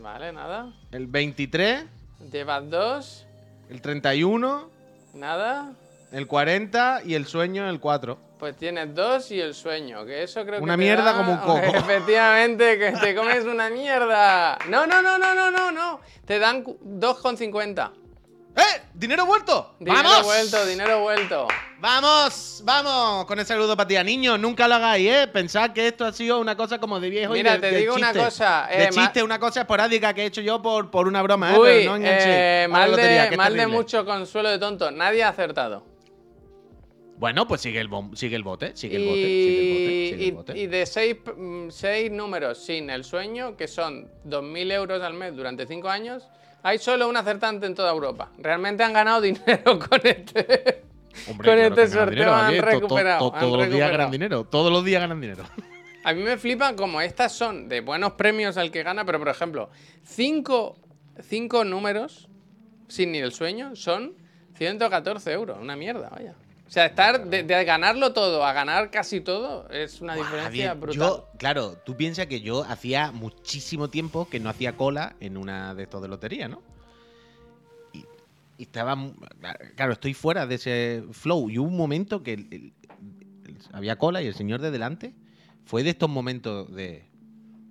Vale, nada. el 23, Llevas dos, el 31, nada. el 40 y el sueño el 4. Pues tienes dos y el sueño, que eso creo que. Una mierda da- como un coco. *laughs* Efectivamente, que te comes una mierda. No, no, no, no, no, no, no. Te dan cu- 2,50. ¡Eh! ¡Dinero vuelto! Dinero ¡Vamos! vuelto, dinero vuelto. ¡Vamos! ¡Vamos! Con el saludo para ti, niños. Nunca lo hagáis, ¿eh? Pensad que esto ha sido una cosa como de viejo y Mira, de- te de digo una cosa, de eh, ma- chiste, una cosa esporádica que he hecho yo por, por una broma, ¿eh? Uy, Pero no enganchéis eh, mal, de, mal de mucho consuelo de tonto. Nadie ha acertado. Bueno, pues sigue el, bom- sigue el bote, sigue el bote, sigue el bote, sigue el Y, bote. y de seis, mm, seis números sin el sueño, que son 2.000 euros al mes durante 5 años, hay solo un acertante en toda Europa. Realmente han ganado *laughs* dinero con este, Hombre, con claro este sorteo. han Javier. To- to- recuperado. to- han Todos los días ganan dinero. Todos los días ganan dinero. A mí me flipan como estas son de buenos premios al que gana, pero por ejemplo, cinco, cinco números sin ni el sueño son 114 euros. Una mierda, vaya. O sea, estar de, de ganarlo todo a ganar casi todo es una diferencia brutal. Yo, claro, tú piensas que yo hacía muchísimo tiempo que no hacía cola en una de estos de lotería, ¿no? Y, y estaba. Claro, estoy fuera de ese flow. Y hubo un momento que el- el- el- había cola y el señor de delante fue de estos momentos de.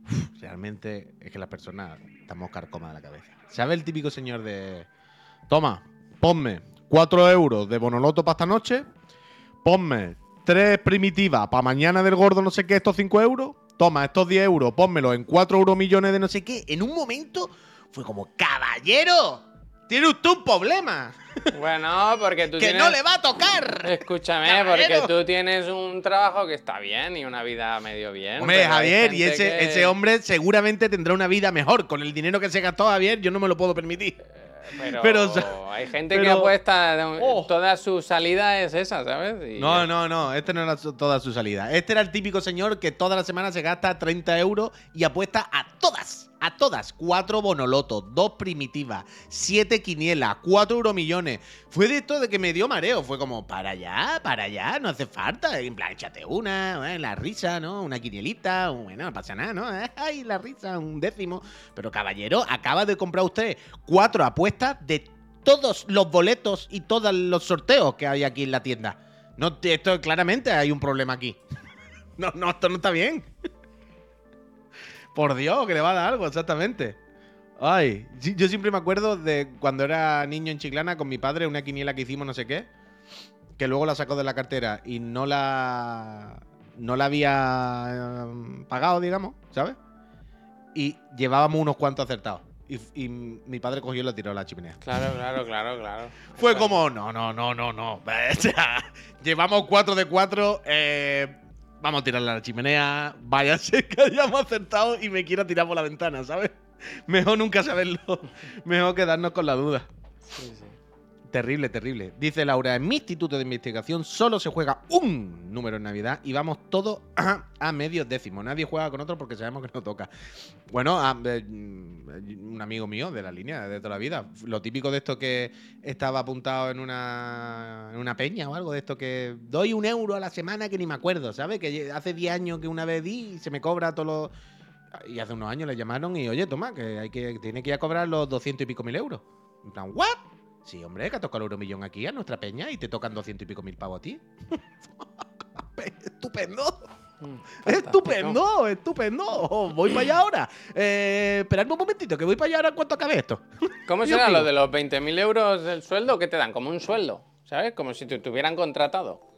"Uf, realmente es que las personas estamos carcomas de la cabeza. ¿Sabe el típico señor de. Toma, ponme 4 euros de bonoloto para esta noche. Ponme 3 primitivas para mañana del gordo no sé qué, estos 5 euros. Toma, estos 10 euros, pónmelos en 4 euros millones de no sé qué. En un momento fue como, caballero, tiene usted un problema. *laughs* Bueno, porque tú que tienes... no le va a tocar. Escúchame, Caballero. porque tú tienes un trabajo que está bien y una vida medio bien. Hombre, Javier, y ese, que- ese hombre seguramente tendrá una vida mejor. Con el dinero que se gastó Javier, yo no me lo puedo permitir. Pero, hay gente que apuesta, Oh. toda su salida es esa, ¿sabes? Y No, no, no, este no era toda su salida. Este era el típico señor que toda la semana se gasta 30 euros y apuesta a todas, a todas. Cuatro bonolotos, dos primitivas, siete quinielas, cuatro euromillones. Fue de esto de que me dio mareo. Fue como, para allá, para allá, no hace falta. En plan, échate una, eh, la risa, ¿no? Una quinielita, bueno, no pasa nada, ¿no? *laughs* Ay, la risa, un décimo. Pero caballero, acaba de comprar usted cuatro apuestas de todos los boletos y todos los sorteos que hay aquí en la tienda. No, esto claramente hay un problema aquí. *laughs* No, no, esto no está bien. Por Dios, que le va a dar algo, exactamente. Ay, yo siempre me acuerdo de cuando era niño en Chiclana con mi padre, una quiniela que hicimos no sé qué, que luego la sacó de la cartera y no la no la había eh, pagado, digamos, ¿sabes? Y llevábamos unos cuantos acertados. Y, y mi padre cogió y lo tiró a la chimenea. Claro, claro, claro, claro. Fue como, no, no, no, no, no. *laughs* Llevamos 4 de 4. Vamos a tirarla a la chimenea. Váyase *laughs* que hayamos acertado y me quiera tirar por la ventana, ¿sabes? Mejor nunca saberlo. *laughs* Mejor quedarnos con la duda. Sí, sí. Terrible, terrible. Dice Laura, en mi instituto de investigación solo se juega un número en Navidad y vamos todos *clears throat* a, a medio décimo. Nadie juega con otro porque sabemos que no toca. Bueno, eh, un amigo mío de la línea de toda la vida. Lo típico de esto que estaba apuntado en una, en una peña o algo de esto que doy un euro a la semana que ni me acuerdo, ¿sabes? Que hace 10 años que una vez di y se me cobra todos los... Y hace unos años le llamaron y, oye, toma, que, hay que tiene que ir a cobrar los 200 y pico mil euros. En plan, ¿what? Sí, hombre, que ha tocado el euromillón aquí a nuestra peña y te tocan 200 y pico mil pavos a ti. *laughs* ¡Estupendo! Mm. ¡Estupendo! ¡Estupendo! Voy para allá ahora. Eh, esperadme un momentito, que voy para allá ahora en cuanto acabe esto. *laughs* ¿Cómo será lo de los 20.000 euros del sueldo? ¿Qué te dan? Como un sueldo, ¿sabes? Como si te tuvieran contratado.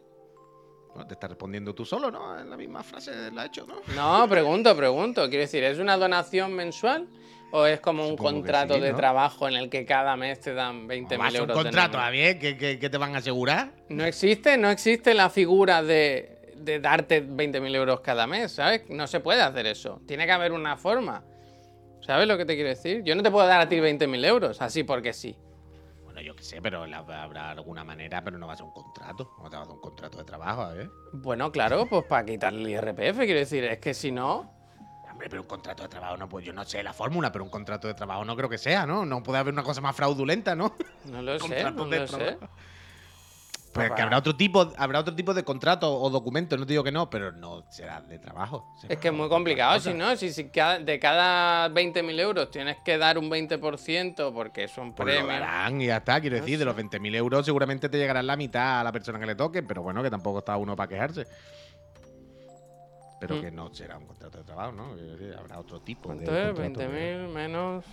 Te estás respondiendo tú solo, ¿no? En la misma frase la he hecho, ¿no? No, pregunto, pregunto. Quiero decir, ¿es una donación mensual o es como un Supongo contrato sí, de ¿no? trabajo en el que cada mes te dan 20.000 Vas a un euros? de contrato, a ver, ¿qué, qué, qué te van a asegurar? No existe, no existe la figura de, de darte 20.000 euros cada mes, ¿sabes? No se puede hacer eso. Tiene que haber una forma. ¿Sabes lo que te quiero decir? Yo no te puedo dar a ti 20.000 euros, así porque sí. Bueno, yo qué sé, pero habrá alguna manera, pero no va a ser un contrato. No te va a un contrato de trabajo, a ver. Bueno, claro, pues para quitarle el IRPF, quiero decir, es que si no, Hombre, pero un contrato de trabajo no, pues yo no sé la fórmula, pero un contrato de trabajo no creo que sea, ¿no? No puede haber una cosa más fraudulenta, ¿no? no lo *laughs* sé, no lo sé. Pues que habrá otro tipo, habrá otro tipo de contrato o documento, no te digo que no, pero no será de trabajo. será Es que es muy complicado, si no, si, si de cada 20.000 euros tienes que dar un 20% porque es un Pues lo premio. darán y ya está, quiero No decir, de los 20.000 euros seguramente te llegarán la mitad a la persona que le toque, pero bueno, que tampoco está uno para quejarse. Pero Mm. que no será un contrato de trabajo, ¿no? Quiero habrá otro tipo de contrato de- 20.000 menos.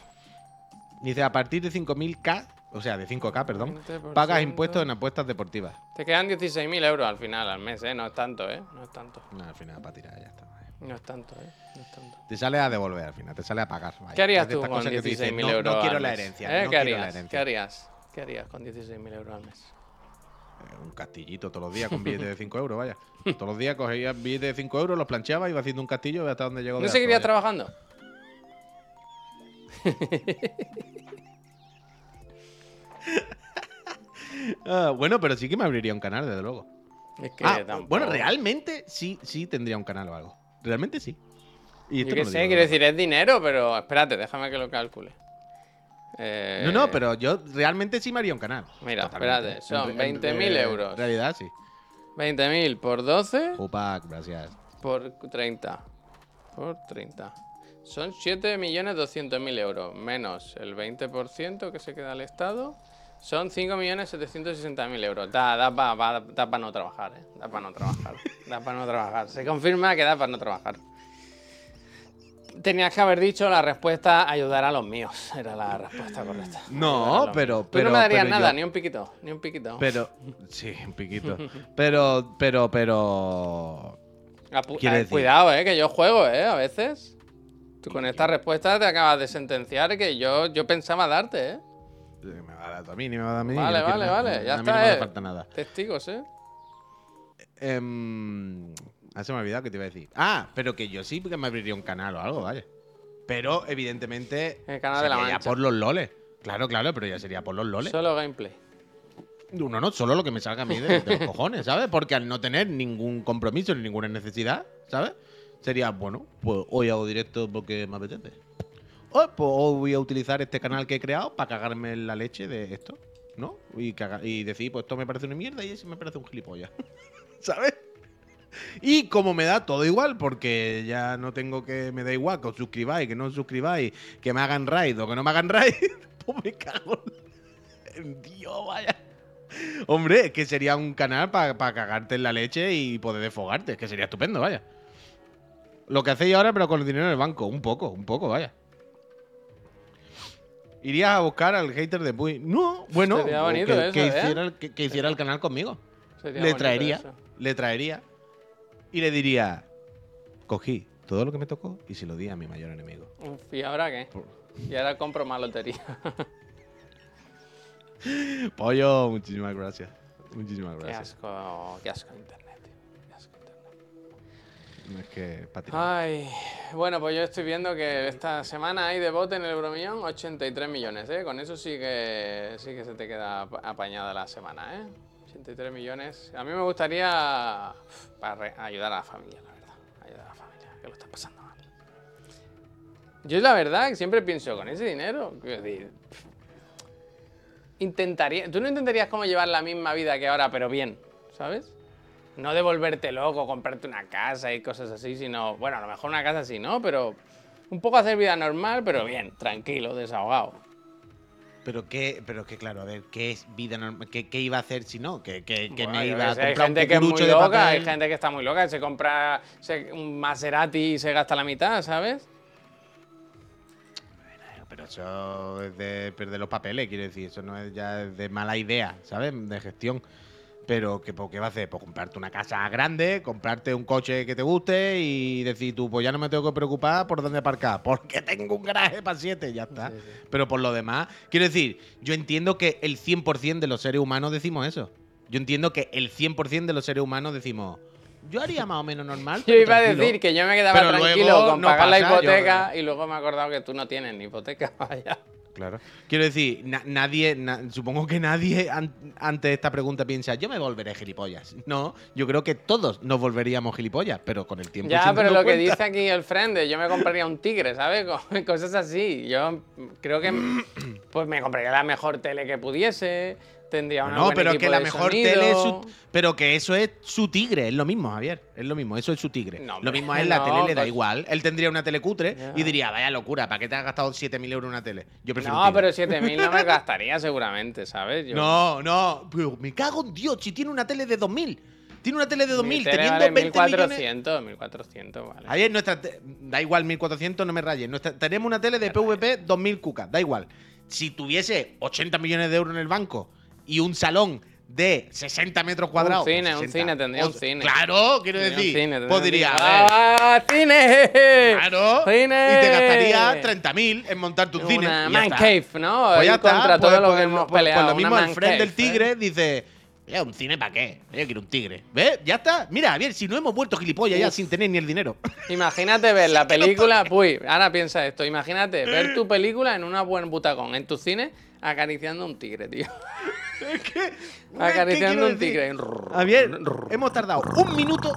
Dice, a partir de 5.000K, o sea, de 5K, perdón, 20%. pagas impuestos en apuestas deportivas. Te quedan 16.000 euros al final, al mes, ¿eh? No es tanto, ¿eh? No es tanto. No, al final, para tirar, ya está. No es tanto, ¿eh? No es tanto. Te sale a devolver al final, te sale a pagar. vaya. ¿Qué harías tú con cosas que tú dices, 16.000 no, euros No quiero al la mes? herencia. ¿Eh? no ¿Qué quiero harías? la ¿Qué herencia. harías? ¿Qué harías con 16.000 euros al mes? Un castillito todos los días con billetes de *laughs* 5 euros, vaya. Todos los días cogía billetes de 5 euros, los planchaba, iba haciendo un castillo hasta donde llegó. ¿No alto, vaya. trabajando? *laughs* Ah, bueno, pero sí que me abriría un canal, desde luego. Es que Ah, tampoco- bueno, realmente sí, sí tendría un canal o algo. Realmente sí. Y Yo no lo sé, digo quiero de decir, es dinero, pero espérate, déjame que lo calcule. Eh. No, no, pero yo realmente sí me haría un canal. Mira, Totalmente. espérate, son En- en- 20.000 eh, euros. En realidad sí. 20.000 por 12 Upac, gracias. por 30. Por 30. Son 7.200.000 euros, menos el 20% que se queda al Estado. Son 5.760.000 euros. Da, da para no trabajar, ¿eh? Da para no trabajar. da para no trabajar. Se confirma que da para no trabajar. Tenías que haber dicho la respuesta ayudar a los míos. Era la respuesta correcta. No, pero- míos. Tú pero- no me darías pero nada, yo- ni un piquito. Ni un piquito. Pero. Sí, un piquito. *laughs* Pero, pero, pero. Eh, Cuidado, eh, que yo juego, eh, a veces. Tú con esta respuesta te acabas de sentenciar que yo, yo pensaba darte, eh. Me va a dar a mí, ni me va a dar a mí. Vale, vale, vale, ya a mí está, no me eh. falta nada. Testigos, eh. Em, ah, se me ha olvidado que te iba a decir. Ah, pero que yo sí que me abriría un canal o algo, vaya. Pero, evidentemente. El canal de la sería ya Mancha. por los loles. Claro, claro, pero ya sería por los loles. Solo gameplay. Uno no, solo lo que me salga a mí de, de los *laughs* cojones, ¿sabes? Porque al no tener ningún compromiso ni ninguna necesidad, ¿sabes? Sería, bueno, pues hoy hago directo porque me apetece. O pues hoy voy a utilizar este canal que he creado para cagarme la leche de esto, ¿no? Y, caga- y decir, pues esto me parece una mierda y ese me parece un gilipollas. *laughs* ¿Sabes? *laughs* Y como me da todo igual, porque ya no tengo que. Me da igual que os suscribáis, que no os suscribáis, que me hagan raid o que no me hagan raid, *laughs* pues me cago en Dios, vaya. Hombre, es que sería un canal para cagarte en la leche y poder desfogarte. Es que sería estupendo, vaya. Lo que hacéis ahora, pero con el dinero en el banco. Un poco, un poco, vaya. Irías a buscar al hater de Puy. No, bueno, que, eso, que ¿eh? hiciera, el, que, que hiciera el canal conmigo. Sería le traería, eso. le traería. Y le diría, cogí todo lo que me tocó y se lo di a mi mayor enemigo. Uf, ¿y ahora qué? Por- Y ahora compro más lotería. *laughs* Pollo, muchísimas gracias. Muchísimas qué gracias. asco, qué asco internet. Qué asco internet. Es que pa' tirar. Ay, bueno, pues yo estoy viendo que esta semana hay de bote en el bromillón 83 millones, ¿eh? Con eso sí que, sí que se te queda ap- apañada la semana, ¿eh? 83 millones. A mí me gustaría para ayudar a la familia, la verdad. Ayudar a la familia, que lo está pasando mal. Yo la verdad siempre pienso, con ese dinero, intentaría, tú no intentarías como llevar la misma vida que ahora, pero bien, ¿sabes? No de volverte loco, comprarte una casa y cosas así, sino, bueno, a lo mejor una casa sí, ¿no? Pero un poco hacer vida normal, pero bien, tranquilo, desahogado. Pero qué, pero que claro, a ver, ¿qué es vida normal? ¿Qué, qué iba a hacer si no? Que, que, que Bueno, me iba a sé, hay comprar un gente que es muy loca, hay gente que está muy loca, se compra se- un Maserati y se gasta la mitad, ¿sabes? Pero eso es de perder los papeles, quiero decir, eso no es ya de mala idea, ¿sabes? De gestión. Pero ¿qué, pues, ¿qué va a hacer? Pues comprarte una casa grande, comprarte un coche que te guste y decir tú, pues ya no me tengo que preocupar por dónde aparcar, *laughs* porque tengo un garaje para siete, ya está. Sí, sí. Pero por lo demás, quiero decir, yo entiendo que el 100% de los seres humanos decimos eso. Yo entiendo que el 100% de los seres humanos decimos, yo haría más o menos normal. *laughs* Yo iba a tranquilo". decir que yo me quedaba Pero tranquilo con no pagar la yo- hipoteca y luego me he acordado que tú no tienes ni hipoteca. *laughs* Vaya. Claro. Quiero decir, na- nadie, na- supongo que nadie an- ante esta pregunta piensa, yo me volveré gilipollas. No, yo creo que todos nos volveríamos gilipollas, pero con el tiempo. Ya, pero lo que dice aquí el friend, de yo me compraría un tigre, ¿sabes? Co- *laughs* Cosas así. Yo creo que pues me compraría la mejor tele que pudiese, tendría una No, pero es que la mejor tele es su. Pero que eso es su tigre, es lo mismo, Javier. Es lo mismo, eso es su tigre. No, lo mismo *laughs* es la no, tele, le da pues- igual. Él tendría una tele cutre Ya. y diría, vaya locura, ¿para qué te has gastado 7.000 euros en una tele? Yo prefiero. un No, tigre". pero 7000 no me gastaría seguramente, ¿sabes? Yo- No, no, pero me cago en Dios, si tiene una tele de 2000. Tiene una tele de mi 2000, tele teniendo vale 20 millones. 1400, 1400, vale. Ayer nuestra. te- Da igual, 1400, no me rayes. Nuestra- tenemos una tele de PVP 2000 cucas, da igual. Si tuviese 80 millones de euros en el banco y un salón de 60 metros cuadrados. cine, o un 60, cine, tendría un cine. Claro, quiero un decir. cine, tendría pues un diría, cine. a ver, ¡Ah, cine! claro. ¡Cine! Y te gastaría 30.000 en montar tu cine. Una ya man cave, ¿no? Pues ya está, contra pues- todo lo pues que hemos pues- peleado. Pues lo una mismo, el man friend del tigre dice. "Eh, ¿Un cine para qué? Yo quiero un tigre. ¿Ves? Ya está. Mira, a ver, si no hemos vuelto gilipollas ya Uf. sin tener ni el dinero. *laughs* Imagínate ver la película. Uy, ahora piensa esto. Imagínate ver tu película en una buen butacón en tu cine acariciando a un tigre, tío. Acariciando un tigre. Javier, hemos tardado un minuto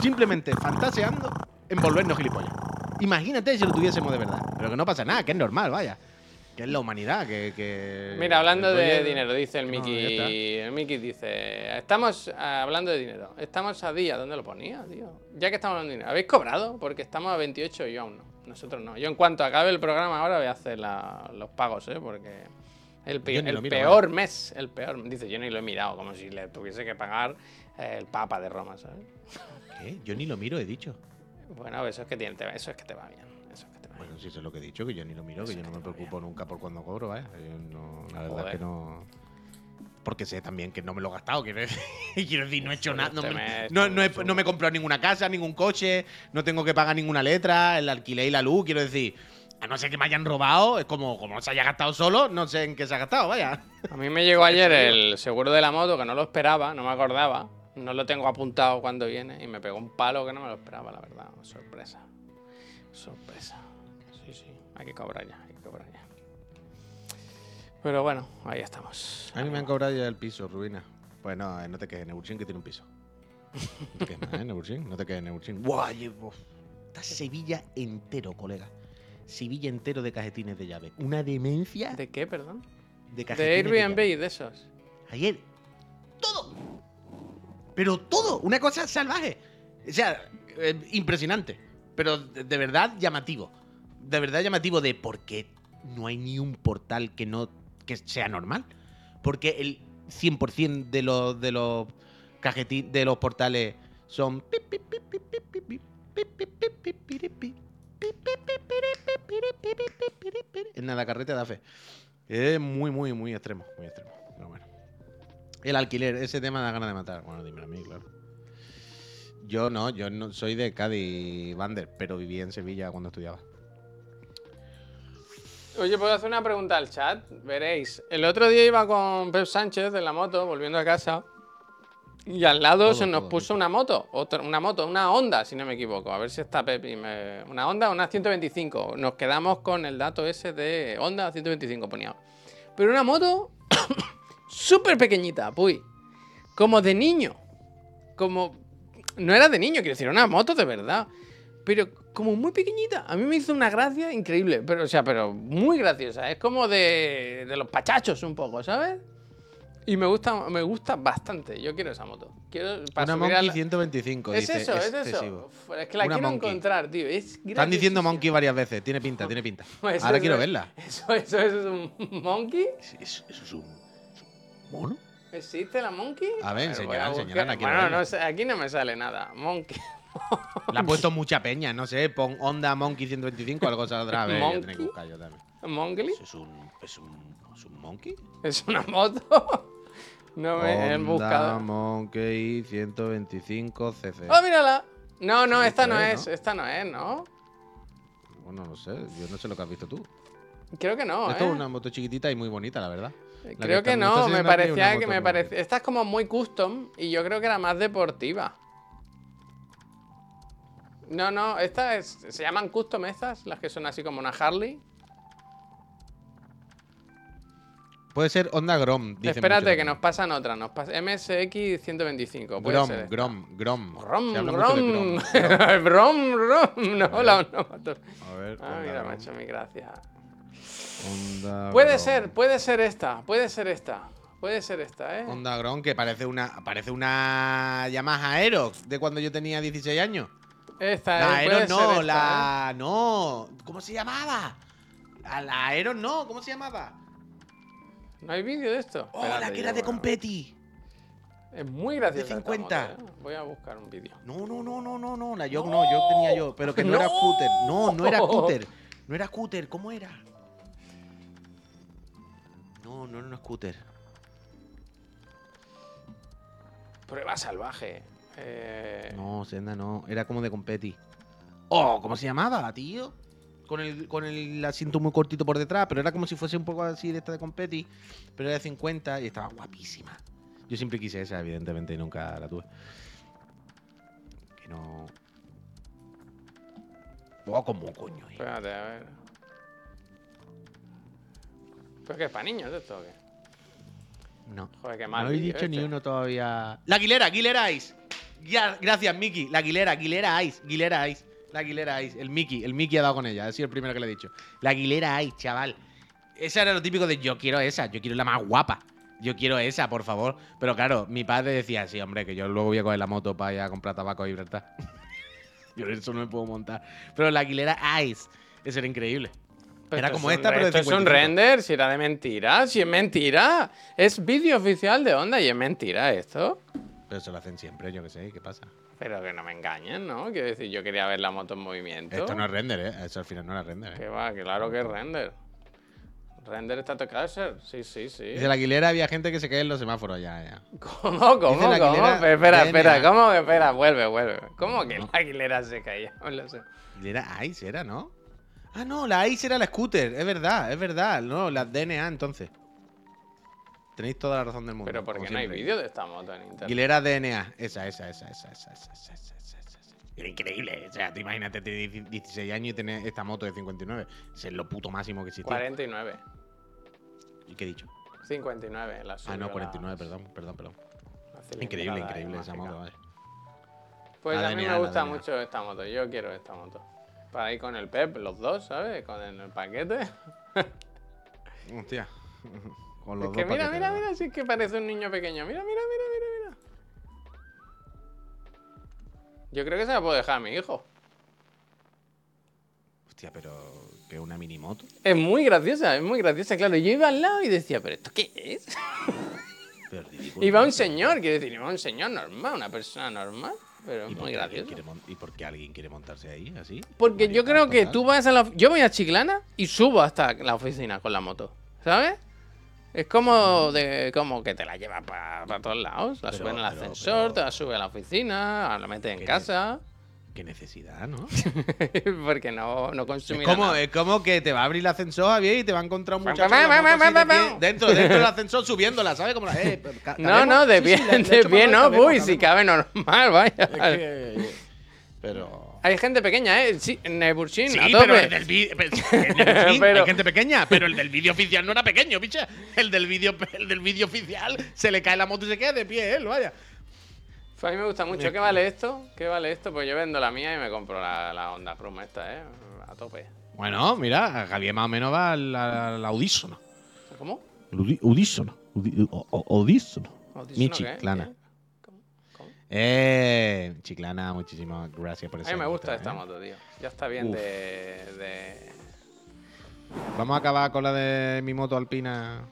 simplemente fantaseando en volvernos gilipollas. Imagínate si lo tuviésemos de verdad. Pero que no pasa nada, que es normal, vaya. Que es la humanidad, que. que- Mira, hablando de dinero, dice el No, Mickey. está. el Mickey dice: Estamos ah, hablando de dinero. Estamos a día. ¿Dónde lo ponía, tío? Ya que estamos hablando de dinero. ¿Habéis cobrado? Porque estamos a 28 y yo aún no. Nosotros no. Yo, en cuanto acabe el programa, ahora voy a hacer la- los pagos, ¿eh? Porque. El, pe- el miro, peor mes, el peor. Dice, yo ni lo he mirado, como si le tuviese que pagar eh, el Papa de Roma, ¿sabes? ¿Qué? Yo ni lo miro, he dicho. Bueno, eso es que tiene, te- eso es que te va bien. Eso es que te va bien. Bueno, sí, eso es lo que he dicho, que yo ni lo miro, que yo no me preocupo nunca por cuando cobro, vaya. Yo no- la verdad Joder. es que no. Porque sé también que no me lo he gastado, quiero decir, *laughs* quiero decir, no he hecho nada. No, este me- no- no he, no me he comprado ninguna casa, ningún coche, no tengo que pagar ninguna letra, el alquiler y la luz, quiero decir. A no ser que me hayan robado, es como, como no se haya gastado solo, no sé en qué se ha gastado, vaya. A mí me llegó *laughs* ayer el seguro de la moto que no lo esperaba, no me acordaba. No lo tengo apuntado cuando viene y me pegó un palo que no me lo esperaba, la verdad. Sorpresa. Sorpresa. Sí, sí. Hay que cobrar ya, hay que cobrar ya. Pero bueno, ahí estamos. A mí me han cobrado ya el piso, Rubina. Pues no, eh, no te quejes, Neburchin que tiene un piso. No te quejes más, ¿eh? No te quejes, Neburchin. ¡Guau! llevo- Está Sevilla entero, colega. Sevilla entero de cajetines de llave. Una demencia ¿De qué, perdón? de De cajetines Airbnb llave. y de esos. Ayer, todo. Pero todo, una cosa salvaje. O sea, eh, impresionante. Pero de, de verdad llamativo. De verdad llamativo de por qué no hay ni un portal que no que sea normal. Porque el 100% de los de los cajetín de los portales son En nada, carrete da fe. Es muy, muy, muy extremo. Muy extremo. Pero bueno. El alquiler, ese tema da ganas de matar. Bueno, dime a mí, claro. Yo no, yo no soy de Cádiz, Bander, pero viví en Sevilla cuando estudiaba. Oye, ¿puedo hacer una pregunta al chat? Veréis. El otro día iba con Pep Sánchez en la moto, volviendo a casa. Y al lado Todo, se nos todo, puso una moto, otra, una moto, una Honda, si no me equivoco. A ver si está Pep y me... Una Honda, una 125. Nos quedamos con el dato ese de Honda 125 ponía. Pero una moto *coughs* súper pequeñita, puy. Como de niño. Como... No era de niño, quiero decir, una moto de verdad. Pero como muy pequeñita. A mí me hizo una gracia increíble. Pero, o sea, pero muy graciosa. Es como de, de los pachachos un poco, ¿sabes? Y me gusta, me gusta bastante. Yo quiero esa moto. Quiero para Una Monkey la- 125, Es dice. eso, es eso. Es que la Una quiero Monkey. encontrar, tío. Es Están diciendo. Monkey varias veces. Tiene pinta, tiene pinta. *laughs* Eso Ahora quiero verla. Eso, eso, eso es un *laughs* monkey. ¿Eso, es un, es un mono? ¿Existe la monkey? A ver, enseñala, enseñala, la Bueno, no sé, aquí no me sale nada. Monkey. Le ha puesto *laughs* mucha peña, no sé. Pon Honda Monkey 125, algo saldrá. A ver, ya tenéis que Monkey. buscar yo también. ¿Monkey? ¿Eso es un, es un, es un monkey? Es una moto. *laughs* No me he buscado. Monkey 125 cc. ¡Oh, mírala! No, no, esta no es, esta no es, ¿no? Bueno, no sé, yo no sé lo que has visto tú. Creo que no, Esto ¿eh? es una moto chiquitita y muy bonita, la verdad. La Creo que no, me parecía que me parecía. Esta es como muy custom y yo creo que era más deportiva. No, no, esta es. Se llaman custom estas, las que son así como una Harley. Puede ser Honda Grom. dicen Espérate, que nos pasan otras. Nos MSX 125. Puede Grom, ser. Grom, Grom. Grom, Grom. *laughs* Grom. Grom, Grom. No, la moto. A ver. Ah, mira, me ha Grom, hecho mi gracia. Honda Puede Grom. ser, puede ser esta, puede ser esta. Puede ser esta, ¿eh? Honda Grom, que parece una, parece una Yamaha Aerox de cuando yo tenía 16 años. Esta, La eh, Aerox no, esta, ¿eh? la. No. ¿Cómo se llamaba? A la Aerox no, ¿cómo se llamaba? ¿No hay vídeo de esto? Oh, la que era de. Competi. Es muy graciosa. de esta 50. moto, ¿eh? Voy a buscar un vídeo. No, no, no, no, no, no. La yo no, yo tenía yo. Pero que no, *laughs* era ¡No! scooter. No, no era *laughs* scooter. No era scooter. ¿Cómo era? No, no era un scooter. Prueba salvaje. Eh, No, Senda no. Era como de competi. Oh, ¿cómo se llamaba, tío? Con el, con el asiento muy cortito por detrás, pero era como si fuese un poco así de esta de competi, pero era de 50 y estaba guapísima. Yo siempre quise esa, evidentemente, y nunca la tuve. Que no. Oh, como coño. eh. Espérate, a ver. ¿Pero qué es para niños esto o qué? No. Joder, qué No mal. habéis vídeo dicho ni este. uno todavía. La Aguilera, Aguilera Ice. Gracias, Miki. La Aguilera, Aguilera Ice. Aguilera Ice. La Aguilera Ice. El Miki. El Miki ha dado con ella. Ha sido el primero que le he dicho. La Aguilera Ice, chaval. Esa era lo típico de yo quiero esa. Yo quiero la más guapa. Yo quiero esa, por favor. Pero claro, mi padre decía, sí, hombre, que yo luego voy a coger la moto para ir a comprar tabaco y verdad. *laughs* yo eso no me puedo montar. Pero la Aguilera Ice. Eso era increíble. Pero Era como esta, pero de Esto es un 55. render, si era de mentira. Si es mentira. Es vídeo oficial de Honda y es mentira esto. Pero eso lo hacen siempre, yo qué sé. ¿Qué pasa? Pero que no me engañen, ¿no? Quiero decir, yo quería ver la moto en movimiento. Esto no es render, ¿eh? Eso al final no era render, ¿eh? Que va, claro que es render. Render está tocado ser. Sí, sí, sí. Dice la Aguilera había gente que se cae en los semáforos ya, ya. ¿Cómo? ¿Cómo? ¿Cómo? Aguilera Espera, espera. ¿Cómo espera? Vuelve, vuelve. ¿Cómo que la Aguilera se caía? No lo sé. Aguilera Ice era, ¿no? Ah, no, la Ice era la scooter, es verdad, es verdad. No, la DNA entonces. Tenéis toda la razón del mundo. Pero ¿por como qué no hay vídeo de esta moto en internet? Aguilera DNA, esa, esa, esa, esa, esa, esa, esa, esa, esa, increíble, o sea, tú imagínate tener 16 años y tener esta moto de 59. Ese es lo puto máximo que existía. 49. ¿Y qué he dicho? 59 la Ah, no, la- 49, perdón, perdón, perdón. cilindrada Increíble, increíble esa moto, vale. Pues La a mí DNA, me gusta DNA. mucho esta moto. Yo quiero esta moto. Para ir con el Pep, los dos, ¿sabes? Con el, paquete. Hostia. Con los Es que dos mira, mira, mira, si es que parece un niño pequeño. Mira, mira, mira, mira, mira. Yo creo que se la puedo dejar a mi hijo. Hostia, pero que una mini moto. Es muy graciosa, es muy graciosa, claro. Yo iba al lado y decía, ¿pero esto qué es? *laughs* Pero ridículo. Iba un señor, quiero decir, iba un señor normal, una persona normal. Pero ¿Y es muy gracioso. ¿Y por qué alguien quiere montarse ahí así? Porque yo creo que total. tú vas a la... Yo voy a Chiclana y subo hasta la oficina con la moto, ¿sabes? Es como de como que te la llevas para todos lados. La Pero- sube en el pero- ascensor, pero- te la sube a la oficina, la metes en ¿Qué casa. Qué necesidad, ¿no? *laughs* porque no, no es, consumirá como, nada. es como que te va a abrir el ascensor, Javier, y te va a encontrar un muchacho de pie, dentro, dentro del ascensor subiéndola, ¿sabes? Como la, eh, *laughs* No, no, de pie, sí, de pie no, uy, si cabe normal, vaya. Es que- Pero... Hay gente pequeña, ¿eh? Sí, Neburchin, Sí, a pero tope. el del vídeo. *laughs* Hay Pero- gente pequeña, pero el del vídeo oficial no era pequeño, picha. El del vídeo el del vídeo oficial se le cae la moto y se queda de pie él, vaya. Pues a mí me gusta mucho. ¿Qué vale esto? ¿Qué vale esto? Pues yo vendo la mía y me compro la, la Honda Pluma esta, ¿eh? A tope. Bueno, mira, Javier más o menos va al, al audísono. ¿Cómo? Audísono. Audísono. ¿Audisono Mi qué? chiclana. ¿Qué? ¿Cómo? ¿Cómo? Eh, chiclana, muchísimas gracias por A eso. mí me gusta esta moto, tío. Ya está bien de, de... Vamos a acabar con la de mi moto alpina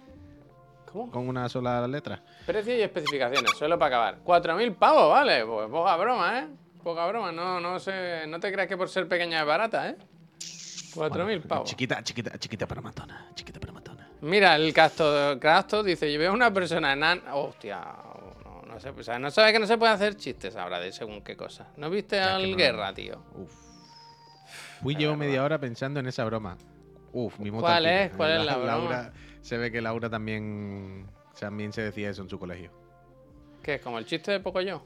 ¿Cómo? con una sola letra. Precio y especificaciones, solo para acabar. 4.000 pavos, vale. Pues poca broma, ¿eh? Poca broma. No, no, sé, no te creas que por ser pequeña es barata, ¿eh? 4.000 Bueno, pavos. Chiquita, chiquita, chiquita para matona. Chiquita para matona. Mira, el Casto, Casto dice, yo veo una persona enana... Hostia, no, no sé, o sea, no sabe que no se puede hacer chistes ahora de según qué cosa. ¿No viste Ya, al no. Guerra, tío? Uf. Fui yo media hora pensando en esa broma. Uf, mi moto ¿Cuál es? ¿Cuál es la *laughs* broma? Laura, se ve que Laura también, también se decía eso en su colegio. ¿Qué es como el chiste de Pocoyo?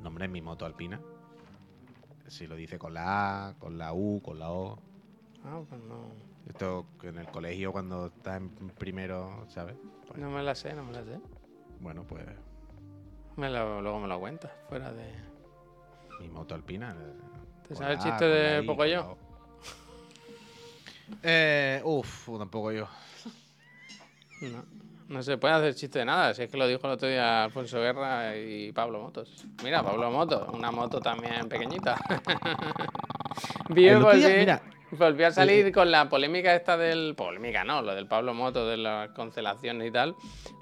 Nombre es mi moto alpina. Si lo dice con la A, con la U, con la O. Ah, pues no. Esto en el colegio cuando estás en primero, ¿sabes? Pues, No me la sé, no me la sé. Bueno, pues Me lo- luego me lo cuentas, fuera de... mi moto alpina. eh, ¿Te sabes el chiste de con Pocoyo? la O. Eh, uf, tampoco yo. No, no se puede hacer chiste de nada. Si es que lo dijo el otro día Alfonso Guerra y Pablo Motos. Mira, Pablo Motos, una moto también pequeñita. *laughs* Otro día, mira, volvió a salir con la polémica esta del. Polémica, no, lo del Pablo Motos, de las constelaciones y tal.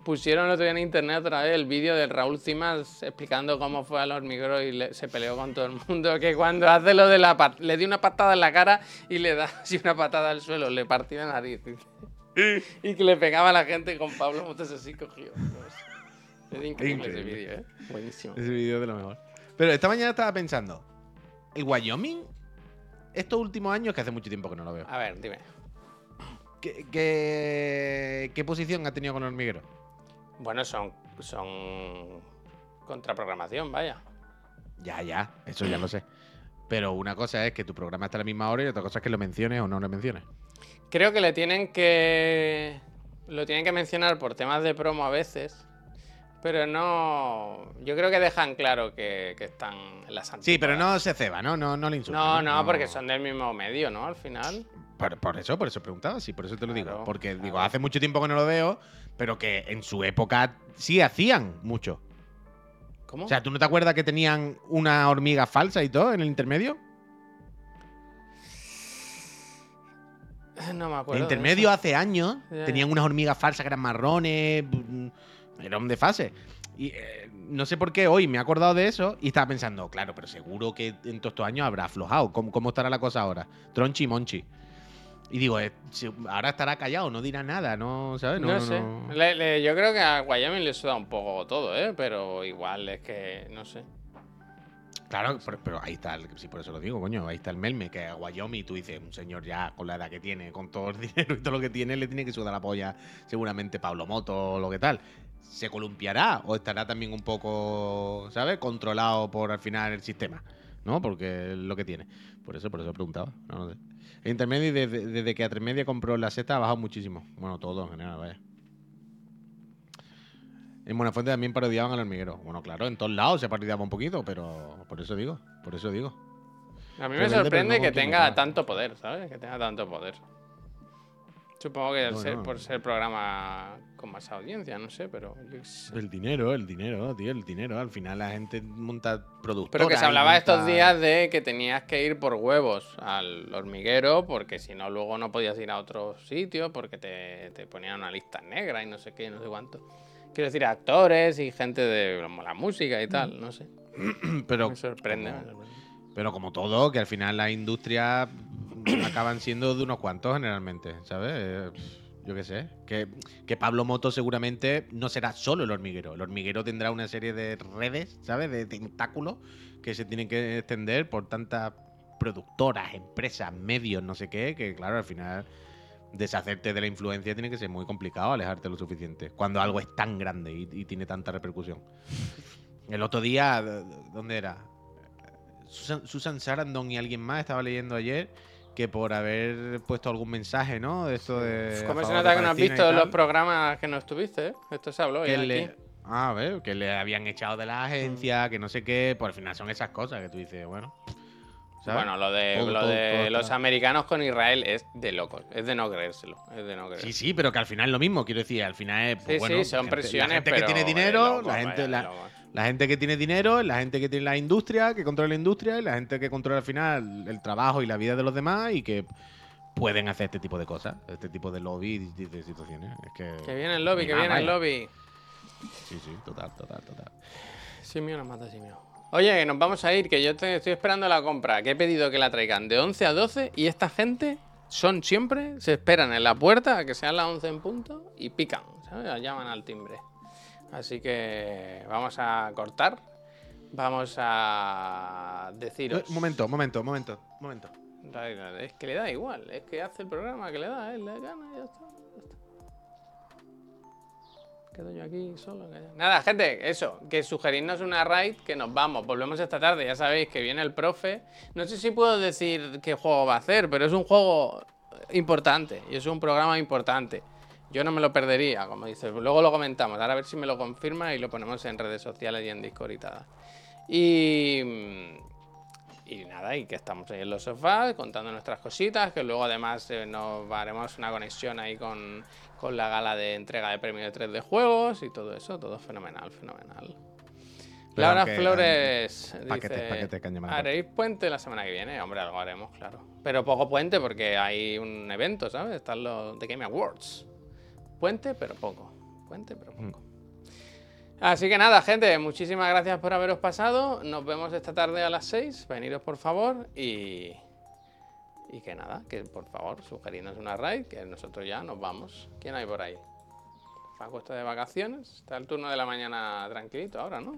Pusieron el otro día en internet otra vez el vídeo de Raúl Cimas explicando cómo fue al hormiguero y le- se peleó con todo el mundo. Que cuando hace lo de la. Le dio una patada en la cara y le da así una patada al suelo, le partió la nariz. y que le pegaba a la gente con Pablo Motos así cogido. Es increíble, ese Increíble. vídeo, ¿eh? Buenísimo. Ese vídeo de lo mejor. Pero esta mañana estaba pensando, ¿el Wyoming? Estos últimos años, que hace mucho tiempo que no lo veo. A ver, dime. ¿Qué, qué, qué posición ha tenido con el hormiguero? Bueno, son, son contraprogramación, vaya. Ya, ya, eso ya lo sé. Pero una cosa es que tu programa está a la misma hora y otra cosa es que lo menciones o no lo menciones. Creo que le tienen que. Lo tienen que mencionar por temas de promo a veces. Pero no. Yo creo que dejan claro que, que están en las Sí, pero antípodas. no se ceba, ¿no? No, no le insulta. No, no, porque son del mismo medio, ¿no? Al final. Por, por eso, por eso preguntaba, sí, por eso te lo digo. Claro, Porque digo, hace mucho tiempo que no lo veo, pero que en su época sí hacían mucho. ¿Cómo? O sea, ¿tú no te acuerdas que tenían una hormiga falsa y todo en el intermedio? no me En acuerdo. el de intermedio hace años tenían unas hormigas falsas que eran marrones, mm, eran de fase. Y eh, no sé por qué hoy me he acordado de eso y estaba pensando, claro, pero seguro que en todos estos años habrá aflojado. ¿Cómo, cómo estará la cosa ahora? Tronchi y Monchi. Y digo, eh, ahora estará callado, no dirá nada, ¿no? ¿Sabes? No, sé. Le- le- yo creo que a Wyoming le suda un poco todo, ¿eh? Pero igual es que. No sé. Claro, pero, pero ahí está, el, sí, por eso lo digo, coño. Ahí está el melme, que a Wyoming tú dices, un señor ya con la edad que tiene, con todo el *laughs* dinero y todo lo que tiene, le tiene que sudar la polla seguramente Pablo Moto o lo que tal. ¿Se columpiará o estará también un poco, ¿sabes? Controlado por al final el sistema, ¿no? Porque es lo que tiene. Por eso, por eso preguntaba. No, no sé. El intermedio, desde, desde que a tres media compró la sexta, ha bajado muchísimo. Bueno, todo en general, vaya. En Buenafuente también parodiaban al hormiguero. Bueno, claro, en todos lados se parodiaba un poquito, pero por eso digo, por eso digo. A mí me Rebelde, sorprende no que tenga tanto poder, ¿sabes? Que tenga tanto poder. Supongo que ser, por ser programa con más audiencia, no sé, pero. yo qué sé. El dinero, el dinero, tío, el dinero. Al final la gente monta productos. Pero que se hablaba estos días de que tenías que ir por huevos al hormiguero, porque si no, luego no podías ir a otro sitio, porque te, te ponían una lista negra y no sé qué, no sé cuánto. Quiero decir, actores y gente de la música y tal, no sé. *clears throat* Pero, Me sorprende. como- pero como todo, que al final las industrias acaban siendo de unos cuantos generalmente, ¿sabes? Eh, Yo qué sé. Que, Pablo Moto seguramente no será solo el hormiguero. El hormiguero tendrá una serie de redes, ¿sabes? De tentáculos que se tienen que extender por tantas productoras, empresas, medios, no sé qué, que claro, al final deshacerte de la influencia tiene que ser muy complicado, alejarte lo suficiente, cuando algo es tan grande y, tiene tanta repercusión. El otro día, ¿dónde era? Susan Sarandon y alguien más estaba leyendo ayer que por haber puesto algún mensaje, ¿no? De esto de. a ¿Cómo se nota que no has visto los programas que no estuviste? eh? Esto se habló que le, aquí. Ah, a ver, que le habían echado de la agencia, que no sé qué. Por al final son esas cosas que tú dices, bueno. ¿sabes? Bueno, lo de, Todo- lo todo- de todo los americanos con Israel es de locos. Es de no creérselo. Es de no Sí, creérselo. sí, pero que al final es lo mismo, quiero decir, al final es. pues, Sí, bueno, sí, son gente- presiones, La gente pero que tiene dinero, la gente. vaya, la. La gente que tiene dinero, la gente que tiene la industria, que controla la industria, y la gente que controla al final el trabajo y la vida de los demás y que pueden hacer este tipo de cosas, este tipo de lobby y de situaciones. Es que, Que viene el lobby, que viene el lobby. Sí, sí, total, total, total. Simio nos mata Simio. Oye, que nos vamos a ir, que yo te- estoy esperando la compra, que he pedido que la traigan de 11 a 12 y esta gente son siempre, se esperan en la puerta a que sean las 11 en punto y pican, ¿sabes? Llaman al timbre. Así que vamos a cortar. Vamos a deciros. Un momento, momento, momento, momento. Es que le da igual, es que hace el programa que le da, él le gana y ya está. Quedo yo aquí solo. Nada, gente, eso, que sugerirnos una raid que nos vamos. Volvemos esta tarde, ya sabéis que viene el profe. No sé si puedo decir qué juego va a hacer, pero es un juego importante y es un programa importante. Yo no me lo perdería, como dices. Luego lo comentamos. Ahora a ver si me lo confirma y lo ponemos en redes sociales y en Discord y tal. Y, y nada, y que estamos ahí en los sofás contando nuestras cositas, que luego además eh, nos haremos una conexión ahí con, con, la gala de entrega de premio de 3 de juegos y todo eso, todo fenomenal, fenomenal. Laura Flores dice, ¿haréis puente la semana que viene? Hombre, algo haremos, claro. Pero poco puente porque hay un evento, ¿sabes? Están los The Game Awards. Puente, pero poco. Puente, pero poco. Mm. Así que nada, gente, muchísimas gracias por haberos pasado. Nos vemos esta tarde a las 6. Veniros por favor y. Y que nada, que por favor sugerirnos una raid, que nosotros ya nos vamos. ¿Quién hay por ahí? Paco está de vacaciones. Está el turno de la mañana tranquilito ahora, ¿no?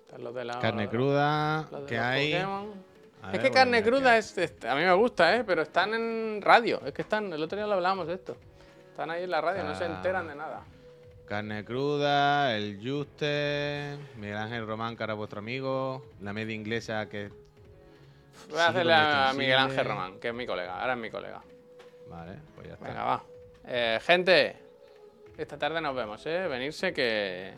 Está de la, carne cruda, ¿qué hay? Es que carne cruda es, a mí me gusta, ¿eh? Pero están en radio. Es que están, el otro día lo hablábamos de esto. Están ahí en la radio, no se enteran de nada. Carne cruda, el Juste, Miguel Ángel Román, que era vuestro amigo, la media inglesa que. Voy a hacerle a Miguel Ángel Román, que es mi colega, ahora es mi colega. Vale, pues ya está. Venga, va. Eh, gente, esta tarde nos vemos, ¿eh? Venirse que.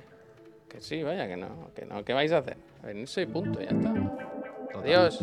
Que sí, vaya, que no, que no. ¿Qué vais a hacer? Venirse y punto, ya está. Adiós.